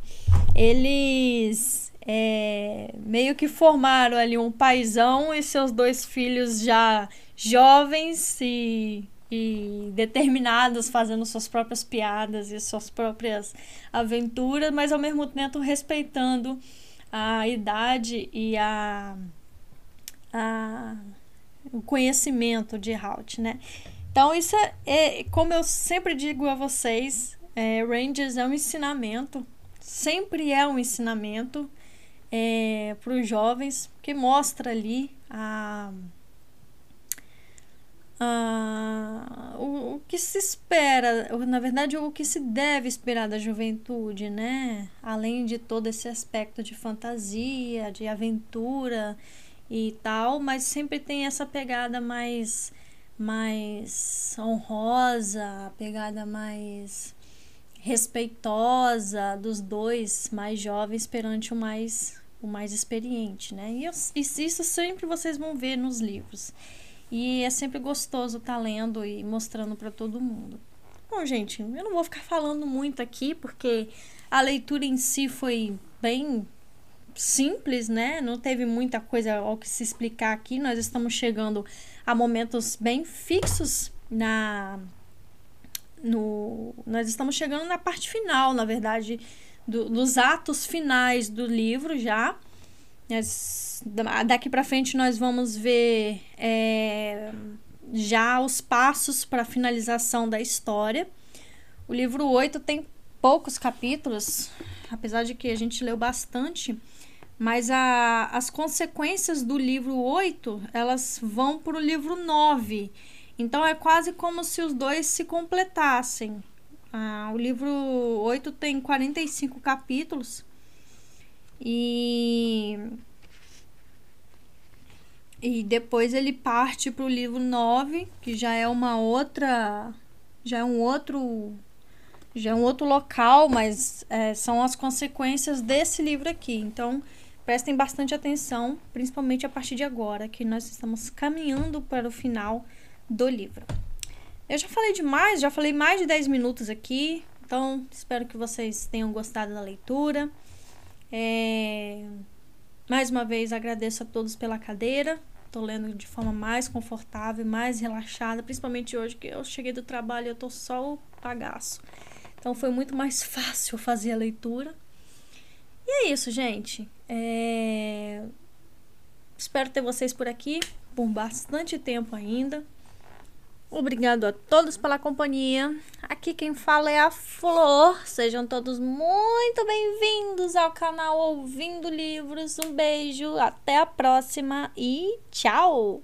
eles é, meio que formaram ali um paizão e seus dois filhos já jovens e, e determinados, fazendo suas próprias piadas e suas próprias aventuras, mas ao mesmo tempo respeitando a idade e a a, o conhecimento de Halt, né? Então, isso é, é, como eu sempre digo a vocês, é, Rangers é um ensinamento, sempre é um ensinamento é, para os jovens, que mostra ali a, a, o, o que se espera, na verdade, o que se deve esperar da juventude, né? Além de todo esse aspecto de fantasia, de aventura e tal, mas sempre tem essa pegada mais mais honrosa, a pegada mais respeitosa dos dois mais jovens perante o mais o mais experiente, né? E, eu, isso sempre vocês vão ver nos livros. E é sempre gostoso estar tá lendo e mostrando para todo mundo. Bom, gente, eu não vou ficar falando muito aqui porque a leitura em si foi bem simples, né? Não teve muita coisa ao que se explicar aqui. Nós estamos chegando a momentos bem fixos na no nós estamos chegando na parte final, na verdade, do, dos atos finais do livro já. Nós, daqui para frente nós vamos ver é, já os passos para a finalização da história. O livro 8 tem poucos capítulos, apesar de que a gente leu bastante. Mas a, as consequências do livro 8, elas vão para o livro 9. Então é quase como se os dois se completassem. Ah, o livro 8 tem 45 capítulos. E e depois ele parte para o livro 9, que já é uma outra já é um outro já é um outro local, mas é, são as consequências desse livro aqui. Então, Prestem bastante atenção, principalmente a partir de agora, que nós estamos caminhando para o final do livro. Eu já falei demais, já falei mais de 10 minutos aqui, então espero que vocês tenham gostado da leitura. É... Mais uma vez agradeço a todos pela cadeira. Estou lendo de forma mais confortável, mais relaxada, principalmente hoje que eu cheguei do trabalho e eu tô só o pagaço. Então foi muito mais fácil fazer a leitura. E é isso, gente. É... Espero ter vocês por aqui por bastante tempo ainda. Obrigado a todos pela companhia. Aqui quem fala é a Flor. Sejam todos muito bem-vindos ao canal Ouvindo Livros. Um beijo, até a próxima e tchau!